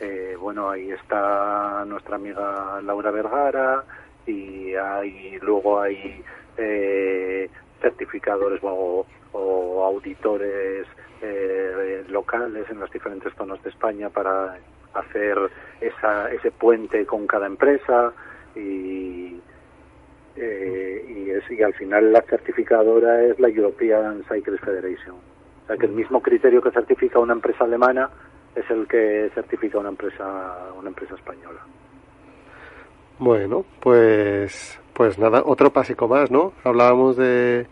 eh, bueno, ahí está nuestra amiga Laura Vergara y hay, luego hay eh, certificadores o, o auditores eh, locales en las diferentes zonas de España para hacer esa, ese puente con cada empresa y, eh, y, es- y al final la certificadora es la European Cyclist Federation. O sea que el mismo criterio que certifica una empresa alemana es el que certifica una empresa una empresa española. Bueno, pues, pues nada, otro pasico más, ¿no? Hablábamos de,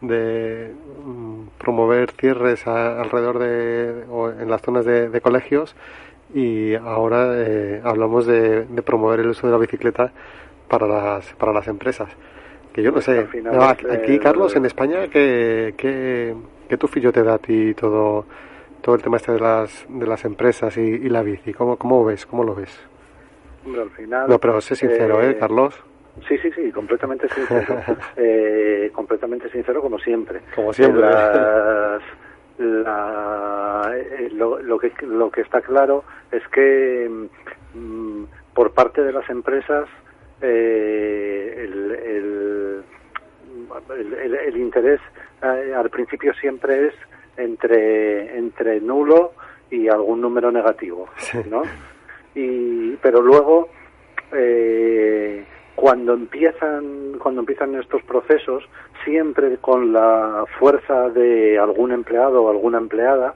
de mm, promover cierres a- alrededor de, o en las zonas de colegios y ahora eh, hablamos de, de promover el uso de la bicicleta para las, para las empresas. Que yo no sé, no, es aquí, el- Carlos, en España, ¿qué, qué, qué tufillo te da a ti todo, todo el tema este de las, de las empresas y, y la bici? ¿Cómo, ¿Cómo ves? ¿Cómo lo ves? Al final, No, pero sé sincero, ¿eh, Carlos? Sí, sí, sí, completamente sincero. eh, completamente sincero como siempre. Como siempre. Las- la- eh, lo, lo que, lo que está claro es que mm, por parte de las empresas eh, el, el, el- el- el interés eh, al principio siempre es entre, entre nulo y algún número negativo, ¿no? y pero luego eh, cuando empiezan cuando empiezan estos procesos siempre con la fuerza de algún empleado o alguna empleada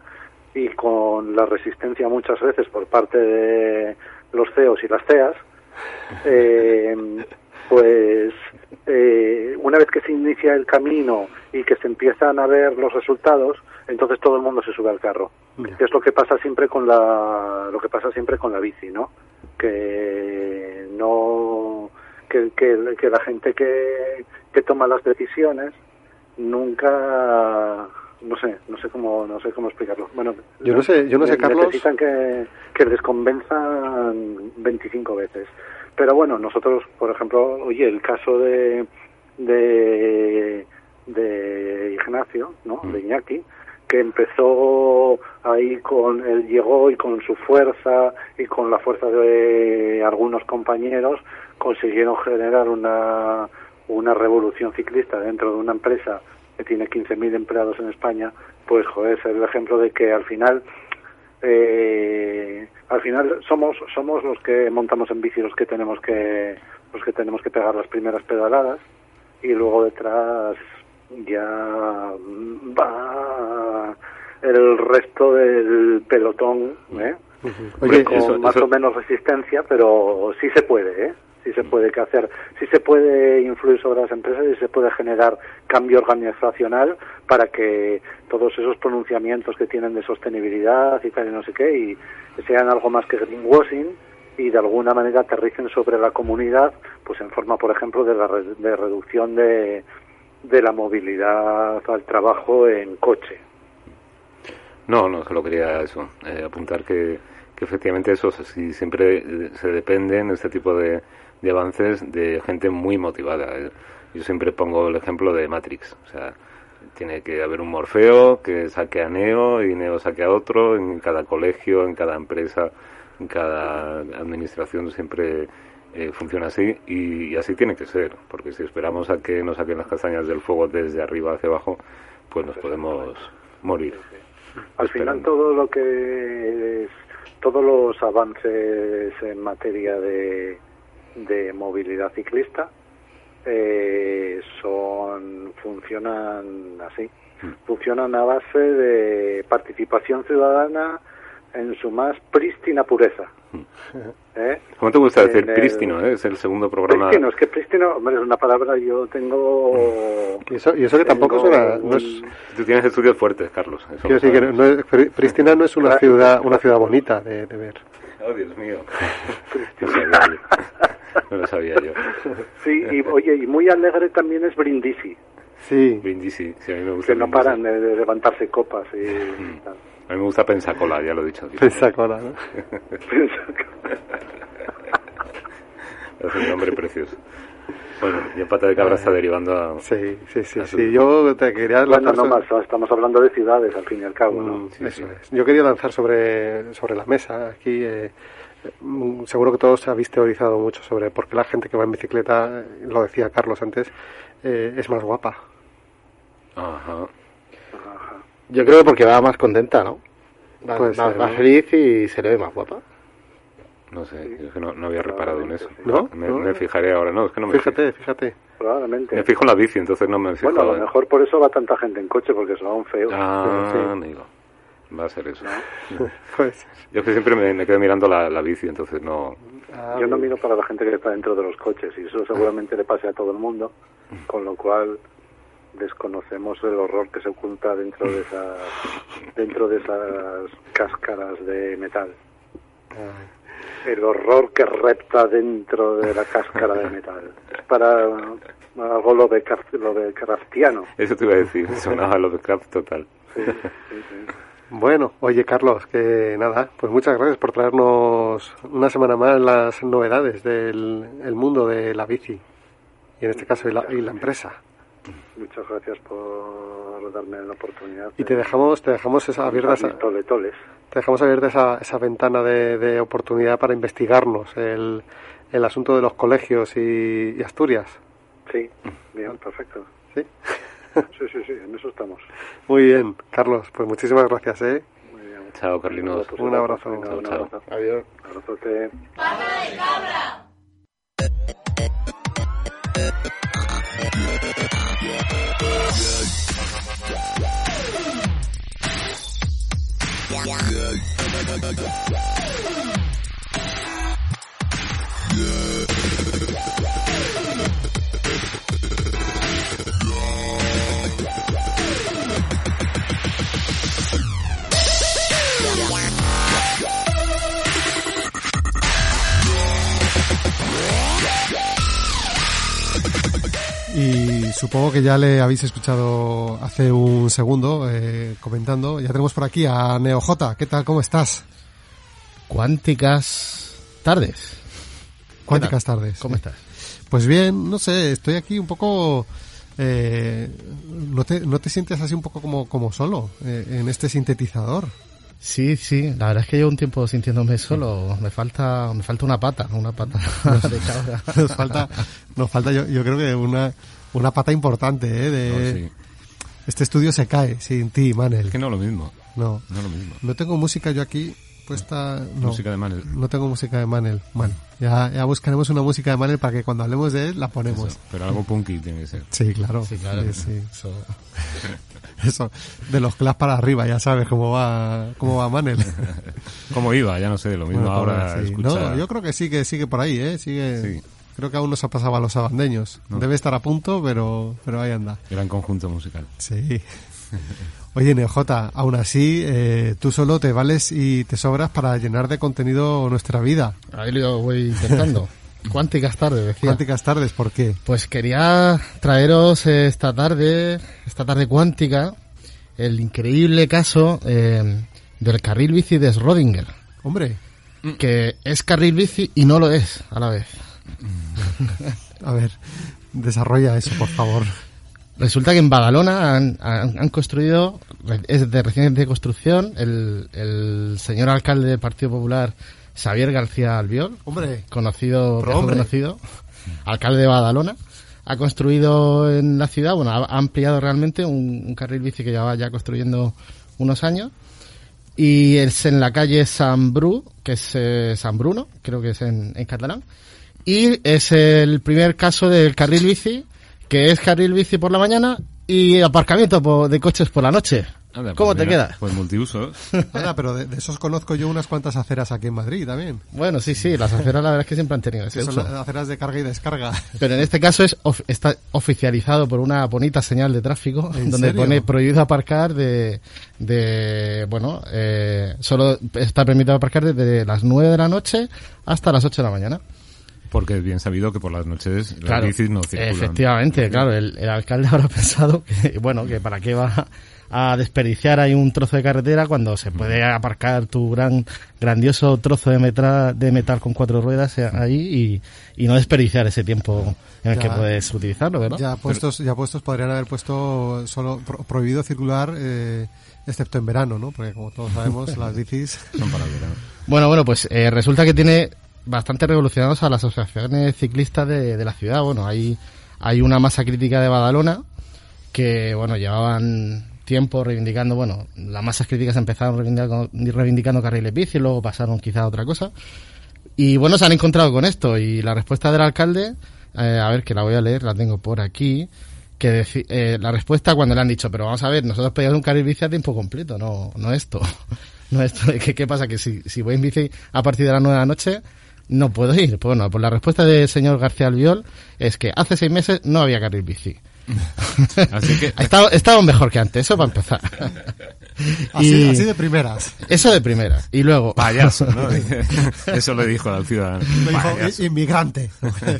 y con la resistencia muchas veces por parte de los CEOs y las CEAs eh, pues eh, una vez que se inicia el camino y que se empiezan a ver los resultados entonces todo el mundo se sube al carro. Que es lo que pasa siempre con la lo que pasa siempre con la bici no que no que, que, que la gente que, que toma las decisiones nunca no sé no sé cómo no sé cómo explicarlo. Bueno Yo no sé- yo no sé, Carlos. necesitan que, que les convenzan 25 veces. Pero bueno nosotros por ejemplo oye el caso de de, de Ignacio no de Iñaki que empezó ahí con él llegó y con su fuerza y con la fuerza de algunos compañeros consiguieron generar una una revolución ciclista dentro de una empresa que tiene 15.000 empleados en España, pues joder, es el ejemplo de que al final eh, al final somos somos los que montamos en bici los que tenemos que los que tenemos que pegar las primeras pedaladas y luego detrás ya va el resto del pelotón, ¿eh? Oye, con eso- más eso- o menos resistencia, pero sí se puede, ¿eh? Sí se puede que hacer, sí se puede influir sobre las empresas y se puede generar cambio organizacional para que todos esos pronunciamientos que tienen de sostenibilidad y tal y no sé qué y sean algo más que greenwashing y de alguna manera aterricen sobre la comunidad, pues en forma, por ejemplo, de la re- de reducción de, de la movilidad al trabajo en coche. No, no, solo quería eso, eh, apuntar que, que efectivamente eso, si siempre eh, se depende en este tipo de, de avances de gente muy motivada. eh. Yo siempre pongo el ejemplo de Matrix, o sea, tiene que haber un Morfeo que saque a Neo y Neo saque a otro en cada colegio, en cada empresa, en cada administración siempre eh, funciona así y, y así tiene que ser, porque si esperamos a que nos saquen las castañas del fuego desde arriba hacia abajo, pues nos podemos morir. Al final todo lo que es, todos los avances en materia de, de movilidad ciclista eh, son funcionan así. Funcionan a base de participación ciudadana en su más prístina pureza ¿Eh? ¿Cómo te gusta decir el- prístino? eh? Es el segundo programa. prístino es que prístino hombre, es una palabra yo tengo Y eso, y eso que tampoco es una... No es, Tú tienes estudios fuertes, Carlos. eso quiero decir que no es- Pri- Pristina no es una ciudad, una ciudad bonita de, de ver. Oh, Dios mío. No sabía yo. No lo sabía yo. sí y oye y muy alegre también es Brindisi Sí. Brindisi, sí, a mí me gusta. que no Brindisi. paran de, de levantarse copas y tal. A mí me gusta Pensacola, ya lo he dicho. Pensacola, ¿no? Es un nombre precioso. Bueno, ya pata de cabra está derivando a... Sí, sí, sí, a su- sí. Yo te quería Bueno, lanzar no sobre- más, estamos hablando de ciudades al fin y al cabo, ¿no? Mm, eso es. Yo quería lanzar sobre, sobre la mesa aquí. eh, mm, seguro que todos habéis teorizado mucho sobre por qué la gente que va en bicicleta, lo decía Carlos antes, eh, es más guapa. Ajá. Yo creo que porque va más contenta, ¿no? Va, Puede va- ser, va ¿no? feliz y se le ve más guapa. No sé, yo es que no, no había reparado en eso. ¿No? Me, ¿No? me fijaré ahora, no, es que no me Fíjate, fíjate. Probablemente. Me fijo en la bici, entonces no me fijo Bueno, a lo en- mejor por eso va tanta gente en coche, porque son feos. Ah, Sí. amigo. Va a ser eso. Pues, Yo es que siempre me, me quedo mirando la, la bici, entonces no... Yo no miro para la gente que está dentro de los coches y eso seguramente le pase a todo el mundo, con lo cual desconocemos el horror que se oculta dentro de esas dentro de esas cáscaras de metal. El horror que repta dentro de la cáscara de metal. Es para algo lo de, lo de craftiano. Eso te iba a decir, sonaba lo de Craft total. Bueno, oye Carlos, que nada, pues muchas gracias por traernos una semana más las novedades del el mundo de la bici y en este caso y la, y la empresa. Muchas gracias por darme la oportunidad. Y te dejamos, te dejamos esa abierta esa, Tole, toles. te dejamos abierta esa, esa ventana de, de oportunidad para investigarnos el, el asunto de los colegios y, y Asturias. Sí, bien, perfecto. Sí. Sí, sí, sí, en eso estamos. Muy bien, Carlos, pues muchísimas gracias, ¿eh? Chao, Carlinos. Un abrazo. Un Chao, chao. abrazo. Adiós. Abrazote. Good. Good. Good. Y supongo que ya le habéis escuchado hace un segundo eh, comentando. Ya tenemos por aquí a NeoJ. ¿Qué tal? ¿Cómo estás? Cuánticas tardes. Cuánticas tardes. ¿Cómo estás? Pues bien, no sé, estoy aquí un poco... Eh, ¿no, te, ¿No te sientes así un poco como, como solo eh, en este sintetizador? Sí, sí, la verdad es que llevo un tiempo sintiéndome solo. Me falta, me falta una pata, una pata de cabra. Nos falta, nos falta yo, yo creo que una, una pata importante, ¿eh? De, sí. Este estudio se cae sin ti, Manel. Es que no lo mismo. No. No lo mismo. No tengo música yo aquí. puesta... No, Música de Manel. no tengo música de Manel. Bueno, ya, ya buscaremos una música de Manel para que cuando hablemos de él la ponemos. Eso, pero algo punky tiene que ser. Sí, claro. Sí, claro. Sí, sí. Eso- Eso, de los claps para arriba, ya sabes cómo va, cómo va Manel. ¿Cómo iba? Ya no sé, lo mismo Bueno, ahora sí. escucha... No, yo creo que sí, que sigue por ahí, ¿eh? Sigue... Sí. Creo que aún no se ha pasado a los abandeños. No. Debe estar a punto, pero, pero ahí anda. Gran conjunto musical. Sí. Oye, Neojota, aún así, eh, tú solo te vales y te sobras para llenar de contenido nuestra vida. Ahí lo voy intentando. Cuánticas tardes, decía. Cuánticas tardes, ¿por qué? Pues quería traeros esta tarde, esta tarde cuántica, el increíble caso eh, del carril bici de Schrödinger. Hombre, Que es carril bici y no lo es a la vez. a ver, desarrolla eso, por favor. Resulta que en Badalona han, han- han construido, es de reciente construcción, el, el señor alcalde del Partido Popular, Xavier García Albiol, Hombre, conocido, hombre. conocido, alcalde de Badalona, ha construido en la ciudad, bueno, ha ampliado realmente un, un carril bici que llevaba ya construyendo unos años. Y es en la calle San Bru, que es eh, San Bruno, creo que es en, en catalán. Y es el primer caso del carril bici, que es carril bici por la mañana y aparcamiento de coches por la noche. Anda, ¿Cómo pues te mira, queda? Pues multiusos. anda, pero de, de esos conozco yo unas cuantas aceras aquí en Madrid también. Bueno, sí, sí, las aceras la verdad es que siempre han tenido ese son uso. las aceras de carga y descarga. Pero en este caso es of- está oficializado por una bonita señal de tráfico ¿En donde serio? pone prohibido aparcar de, de bueno, eh, solo está permitido aparcar desde las 9 de la noche hasta las 8 de la mañana. Porque es bien sabido que por las noches las Claro, bicis no circulan. efectivamente, claro, el, el alcalde habrá pensado que, bueno, que para qué va a desperdiciar ahí un trozo de carretera cuando se puede aparcar tu gran grandioso trozo de metal, de metal con cuatro ruedas eh, ahí y, y no desperdiciar ese tiempo en el Ya. que puedes utilizarlo, ¿verdad? Ya puestos, ya puestos podrían haber puesto solo pro- prohibido circular, eh, excepto en verano, ¿no? Porque como todos sabemos, las bicis Son para el verano. Bueno, bueno, pues eh, resulta que tiene bastante revolucionados a las asociaciones ciclistas de, de la ciudad. Bueno, hay, hay una masa crítica de Badalona que, bueno, llevaban tiempo reivindicando, bueno, las masas críticas empezaron reivindicando, reivindicando carriles bici, luego pasaron quizá a otra cosa. Y bueno, se han encontrado con esto y la respuesta del alcalde, eh, a ver que la voy a leer, la tengo por aquí, que eh, la respuesta cuando le han dicho, pero vamos a ver, nosotros pedimos un carril bici a tiempo completo, no, no esto. No esto, ¿qué, qué pasa? Que si, si voy en bici a partir de las nueve de la noche, no puedo ir. Bueno, pues la respuesta del señor García Albiol es que hace seis meses no había carril bici. Así que- Estaba, estaba mejor que antes, eso para empezar. así, Y- así de primeras. Eso de primera. Y luego... Payaso, ¿no? Eso le dijo al ciudadano. Me dijo, Payaso. "I- inmigrante.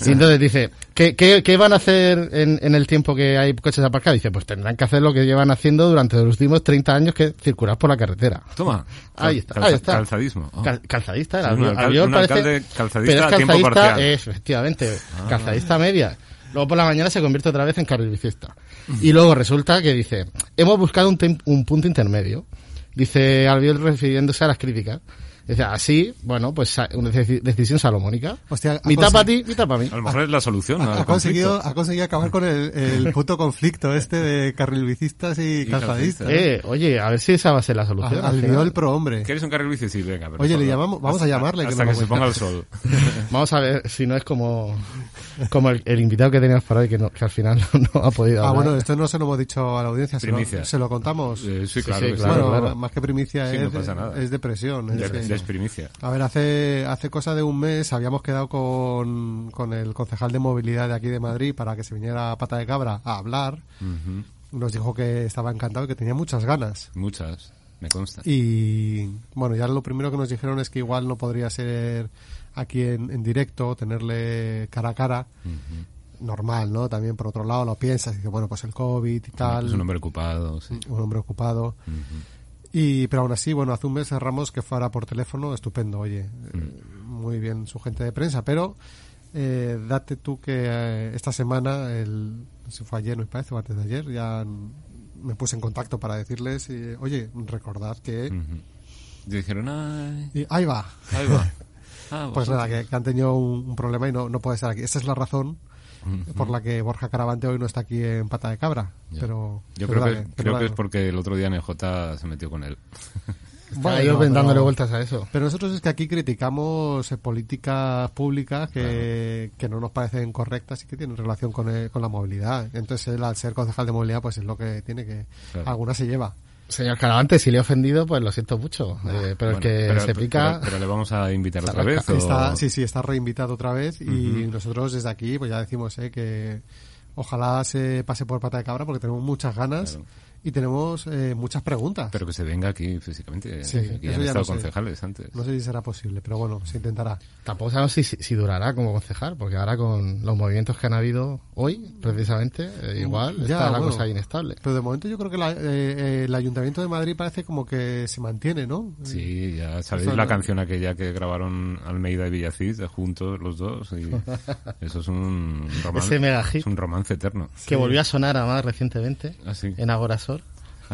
Y entonces dice, ¿qué, qué, qué van a hacer en, en el tiempo que hay coches aparcados? Dice, pues tendrán que hacer lo que llevan haciendo durante los últimos 30 años, que es circular por la carretera. Toma. Ahí está, Calza- ahí está. Calzadismo. Oh. Cal- calzadista era. Sí, un alcalde- Albiol un parece- alcalde calzadista pero es a tiempo calzadista, parcial. Ah. eh, efectivamente, calzadista media. Luego por la mañana se convierte otra vez en carril bicista. Y luego resulta que dice, hemos buscado un, tem- un punto intermedio. Dice Albiol refiriéndose a las críticas. Dice, así, bueno, pues una deci- decisión salomónica. Hostia, mitad para ti, mitad para mí. A lo mejor es la solución. ¿no? Ha, conseguido, ha conseguido acabar con el, el puto conflicto este de carril bicistas y, Y calzadistas. Eh, oye, a ver si esa va a ser la solución. Al al pro hombre. ¿Quieres un carril bici? Sí, venga. pero Oye, le llamamos, vamos a llamarle. que Hasta nos que se ponga el sol. Vamos a ver si no es como, como el, el invitado que teníamos para hoy, que, no, que al final no ha podido Ah, hablar. bueno, esto no se lo hemos dicho a la audiencia, se lo, se lo contamos. Eh, sí, claro. sí, que sí. claro, bueno, claro. más que primicia Sí, es, no pasa nada. es depresión. es De- que- de primicia. A ver, hace, hace cosa de un mes habíamos quedado con, con el concejal de movilidad de aquí de Madrid para que se viniera a Pata de Cabra a hablar. Nos dijo que estaba encantado y que tenía muchas ganas. Muchas, me consta. Y bueno, ya lo primero que nos dijeron es que igual no podría ser aquí en, en directo, tenerle cara a cara. Normal, ¿no? También por otro lado lo piensas y dices, bueno, pues el COVID y tal. Es un hombre ocupado, sí. un hombre ocupado. Y, pero aún así, bueno, hace un mes cerramos que fuera por teléfono, estupendo, oye, eh, muy bien su gente de prensa, pero eh, date tú que eh, esta semana, el, si fue ayer, me parece, o antes de ayer, ya me puse en contacto para decirles, eh, oye, recordad que... Y dijeron, ay, y ahí va. ahí va. Ah, Pues nada, que, que han tenido un, un problema y no, no puede estar aquí. Esa es la razón por la que Borja Caravante hoy no está aquí en Pata de Cabra. Ya. Pero Yo creo, que, creo que es porque el otro día NJ se metió con él. Está ahí dándole vueltas a eso. Pero nosotros es que aquí criticamos eh, políticas públicas que, que no nos parecen correctas y que tienen relación con, eh, con la movilidad. Entonces él, al ser concejal de movilidad, pues es lo que tiene que... Claro. Alguna se lleva. Señor Caravante, si le he ofendido, pues lo siento mucho. Eh, pero el Bueno, que pero- se pica... Pero, pero le vamos a invitar otra Está- vez. o- Está, sí, sí, está reinvitado otra vez y nosotros desde aquí pues ya decimos eh, que ojalá se pase por pata de cabra porque tenemos muchas ganas y tenemos eh, muchas preguntas. Pero que se venga aquí físicamente. Sí, aquí eso han ya estado no sé. concejales antes. No sé si será posible, pero bueno, se intentará. Tampoco sabemos si, si, si durará como concejal, porque ahora con los movimientos que han habido hoy, precisamente, eh, igual Ya, está la bueno. cosa inestable. Pero de momento yo creo que la- eh, eh, el Ayuntamiento de Madrid parece como que se mantiene, ¿no? Sí, ya sabéis Eso la no- canción aquella que grabaron Almeida y Villacís juntos los dos. Y eso es un romance. Ese mega hit. Es un romance eterno. Que volvió a sonar además recientemente Ah, sí. en Agorasol.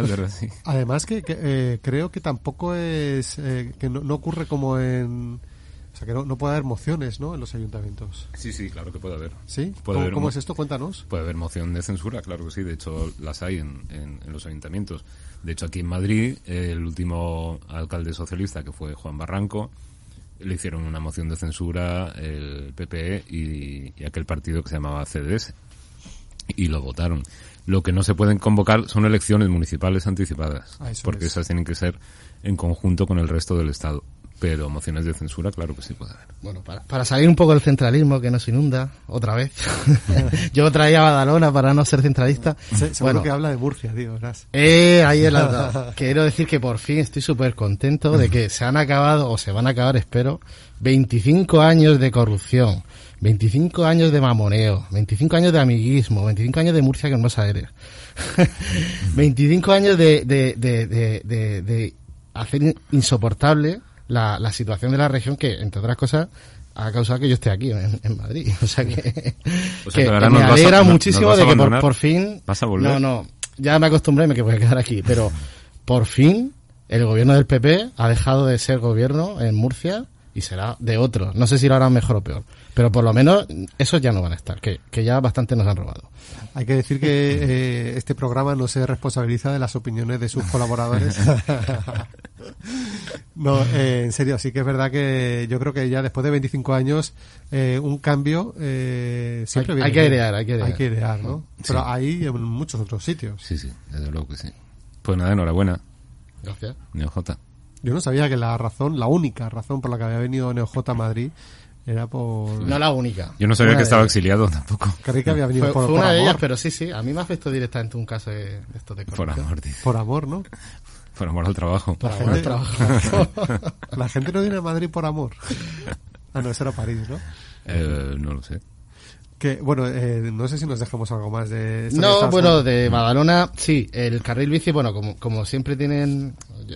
Sí. Además que, que, eh, creo que tampoco es eh, que no, no ocurre como en o sea que no, no puede haber mociones, ¿no? En los ayuntamientos. Sí, sí, claro que puede haber. ¿Sí? Puede ¿Cómo, haber cómo mo- es esto? Cuéntanos. Puede haber moción de censura, claro que sí. De hecho, las hay en, en- en los ayuntamientos. De hecho, aquí en Madrid, el último alcalde socialista, que fue Juan Barranco, le hicieron una moción de censura el PPE y, y aquel partido que se llamaba CDS. Y lo votaron. Lo que no se pueden convocar son elecciones municipales anticipadas, Ah, porque es. esas tienen que ser en conjunto con el resto del Estado. Pero mociones de censura, claro que sí puede haber. Bueno, para, para salir un poco del centralismo que nos inunda, otra vez. Yo traía Badalona para no ser centralista. Se- seguro bueno, que habla de digo, verás. Eh, ahí es la Quiero decir que por fin estoy súper contento de que se han acabado, o se van a acabar, espero, 25 años de corrupción, 25 años de mamoneo, 25 años de amiguismo, 25 años de Murcia que no aéreas, 25 años de, de, de, de, hacer in- insoportable la, la situación de la región que, entre otras cosas, ha causado que yo esté aquí en, en Madrid. O sea que, O sea, que que ahora me a- alegra muchísimo de que por, por fin... ¿Vas a volver? No, no, ya me acostumbré y me voy a quedar aquí, pero por fin el gobierno del PP ha dejado de ser gobierno en Murcia y será de otros. No sé si lo harán mejor o peor, pero por lo menos esos ya no van a estar, que, que ya bastante nos han robado. Hay que decir que eh, este programa no se responsabiliza de las opiniones de sus colaboradores. no, eh, en serio, sí que es verdad que yo creo que ya después de 25 años eh, un cambio eh, siempre Hay- viene hay que airear, hay que airear. Hay que airear, ¿no? Sí. Pero hay en muchos otros sitios. Sí, sí, desde luego que sí. Pues nada, enhorabuena, Gracias. NeoJ. Yo no sabía que la razón, la única razón por la que había venido NeoJ a Madrid era por... No la única. Yo no sabía Una que estaba ellas. exiliado tampoco. Creí que había venido Fue, por, fue por una de ellas, amor. pero sí, sí, a mí me afectó directamente un caso de, de estos de Por corrupción. amor, dice. Por amor, ¿no? Por amor al trabajo. Por La amor al gente, trabajo. la gente no viene a Madrid por amor. Ah, no, eso era París, ¿no? Eh, no lo sé. Que, bueno, eh, no sé si nos dejamos algo más de No, bueno, de Badalona, sí, el carril bici, bueno, como, como siempre tienen,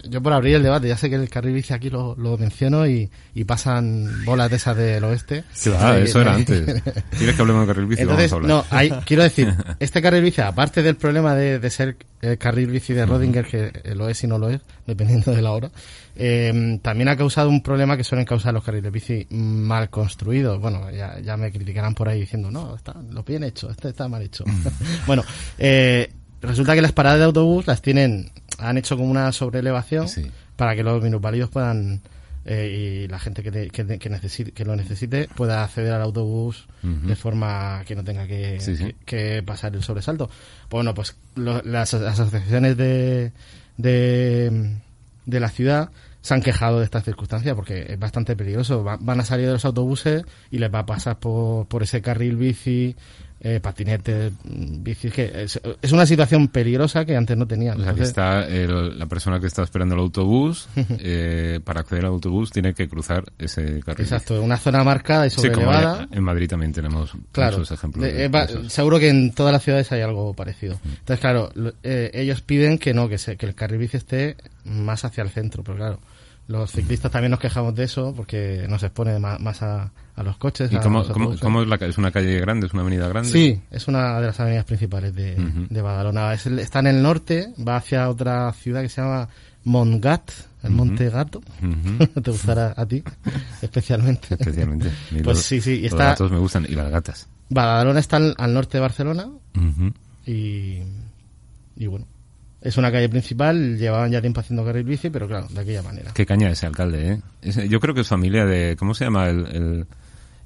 yo, por abrir el debate, ya sé que el carril bici aquí lo, lo menciono y, y pasan bolas de esas del oeste. Sí, va, Eh, eso era antes. ¿Quieres que hablemos de carril bici? Entonces, Vamos a hablar. no, hay, quiero decir, este carril bici, aparte del problema de, de ser el carril bici de Rodinger, que eh, lo es y no lo es, dependiendo de la hora, eh, también ha causado un problema que suelen causar los carriles bici mal construidos. Bueno, ya, ya me criticarán por ahí diciendo, no, está, lo bien hecho, este está mal hecho. bueno, eh, resulta que las paradas de autobús las tienen, han hecho como una sobreelevación Sí. para que los minusválidos puedan eh, y la gente que, te- que, que, necesite, que lo necesite pueda acceder al autobús de forma que no tenga que, Sí, sí. que, pasar el sobresalto. Bueno, pues lo- las, asociaciones de, de, de la ciudad se han quejado de esta circunstancia porque es bastante peligroso. Va- van a salir de los autobuses y les va a pasar por, por ese carril bici, eh, patinetes, mm, bicis, que es, es una situación peligrosa que antes no tenían. O sea, que Entonces- está el- la persona que está esperando el autobús, eh, para acceder al autobús tiene que cruzar ese carril. Exacto, una zona marcada y Sí, como sobrelevada. en Madrid también tenemos Claro, muchos ejemplos. de- de eh, va- seguro que en todas las ciudades hay algo parecido. Entonces, claro, lo- eh, ellos piden que no, que, se, que el carril bici esté más hacia el centro, pero claro, los ciclistas también nos quejamos de eso porque nos expone más, más a, a los coches. ¿Y cómo, los cómo- autobuses. cómo es la calle? ¿Es una calle grande? ¿Es una avenida grande? Sí, es una de las avenidas principales de, de Badalona. Es está en el norte, va hacia otra ciudad que se llama Montgat, el. Monte Gato. Te gustará a ti, especialmente. Especialmente. Pues los- sí, sí, y Los está- gatos me gustan y las gatas. Badalona está al, al norte de Barcelona y, y bueno, Es una calle principal, llevaban ya tiempo haciendo carril bici, pero claro, de aquella manera. Qué caña ese alcalde, ¿eh? Yo creo que es familia de... ¿Cómo se llama el, el-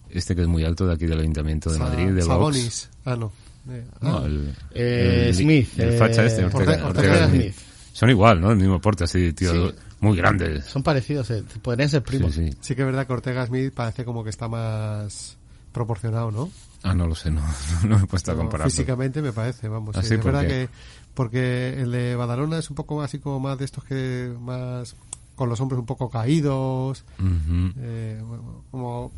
este que es muy alto de aquí del Ayuntamiento de Sa- Madrid, de Vox? Sabonis. Ah, no. Eh, No, ah. el, Eh, el- Smith, El eh, facha este, Ortega, Ortega- Ortega Ortega Smith. Smith. Son igual, ¿no? El mismo porte, así, tío, Sí. muy grandes. Son parecidos, eh, podrían ser primos. Sí, sí. Sí que es verdad que Ortega Smith parece como que está más proporcionado, ¿no? Ah, no lo sé, no, no me he puesto a No, comparar. Físicamente me parece, vamos. ¿Ah, sí, sí? es ¿Por verdad qué? que porque el de Badalona es un poco así como más de estos que más con los hombros un poco caídos, eh, bueno, como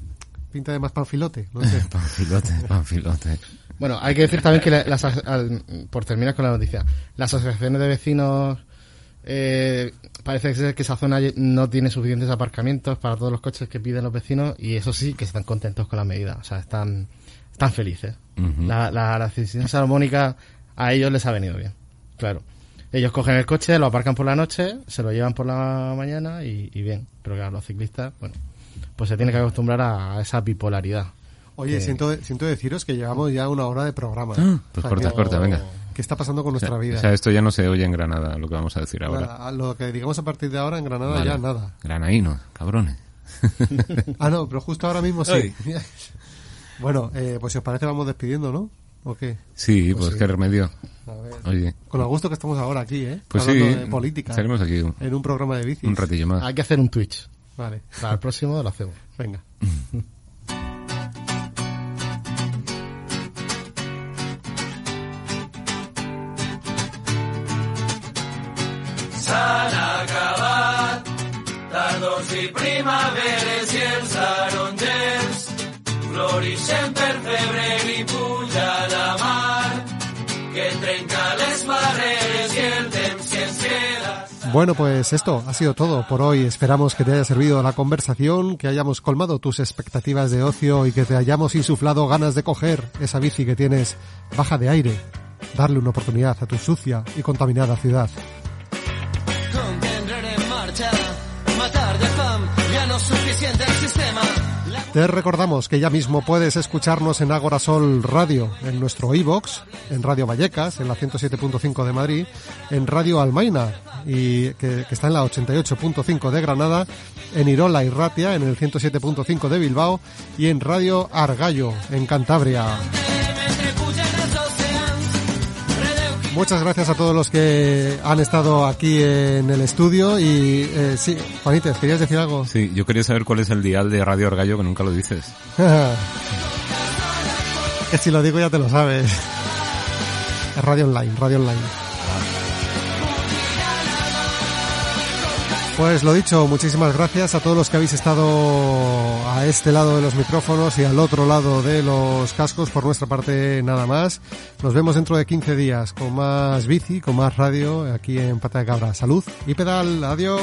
pinta de más panfilote, no sé. Panfilote, panfilote. Bueno, hay que decir también que la- las, as- al- por terminar con la noticia, las asociaciones de vecinos eh, parece ser que esa zona no tiene suficientes aparcamientos para todos los coches que piden los vecinos y eso sí que están contentos con la medida, o sea, están, están felices. La, la, la a ellos les ha venido bien, claro. Ellos cogen el coche, lo aparcan por la noche, se lo llevan por la mañana y, y bien. Pero claro, los ciclistas, bueno, pues se tienen que acostumbrar a esa bipolaridad. Oye, Que- siento, siento deciros que llevamos ya una hora de programa. Ah, pues O sea, corta, que- corta, venga. ¿Qué está pasando con nuestra O sea, vida? O sea, esto ya no se oye en Granada, lo que vamos a decir ahora. Nada, lo que digamos a partir de ahora en Granada Vale. ya nada. Granaínos, cabrones. Ah, no, pero justo ahora mismo sí. Bueno, eh, pues si os parece vamos despidiendo, ¿no? ¿O qué? Sí, pues, sí. qué remedio. A ver. Oye, Con el gusto que estamos ahora aquí, ¿eh? Pues Hablando sí, de política. estaremos aquí un- En un programa de bicis. un ratillo más. Hay que hacer un Twitch. Vale. Para el próximo lo hacemos. Venga. S'han acabat tardos i primaveres i els tarongers i puja la mar que trenca les barreres i el temps que ens queda Bueno, pues esto ha sido todo por hoy. Esperamos que te haya servido la conversación, que hayamos colmado tus expectativas de ocio y que te hayamos insuflado ganas de coger esa bici que tienes baja de aire, darle una oportunidad a tu sucia y contaminada ciudad. prendre en marxa matar de fam ja no és suficient el sistema Te recordamos que ya mismo puedes escucharnos en Agorasol Radio, en nuestro iBox, en Radio Vallecas, en la 107.5 de Madrid, en Radio Almaina, y que, que está en la 88.5 de Granada, en Irola y Ratia, en el 107.5 de Bilbao, y en Radio Argallo, en Cantabria. Muchas gracias a todos los que han estado aquí en el estudio y eh, sí, Juanítez, ¿querías decir algo? Sí, yo quería saber cuál es el dial de Radio Orgallo, que nunca lo dices. que si lo digo ya te lo sabes. Es Radio Online, Radio Online. Pues lo dicho, muchísimas gracias a todos los que habéis estado a este lado de los micrófonos y al otro lado de los cascos. Por nuestra parte, nada más. Nos vemos dentro de 15 días con más bici, con más radio aquí en Pata de Cabra. Salud y pedal. Adiós.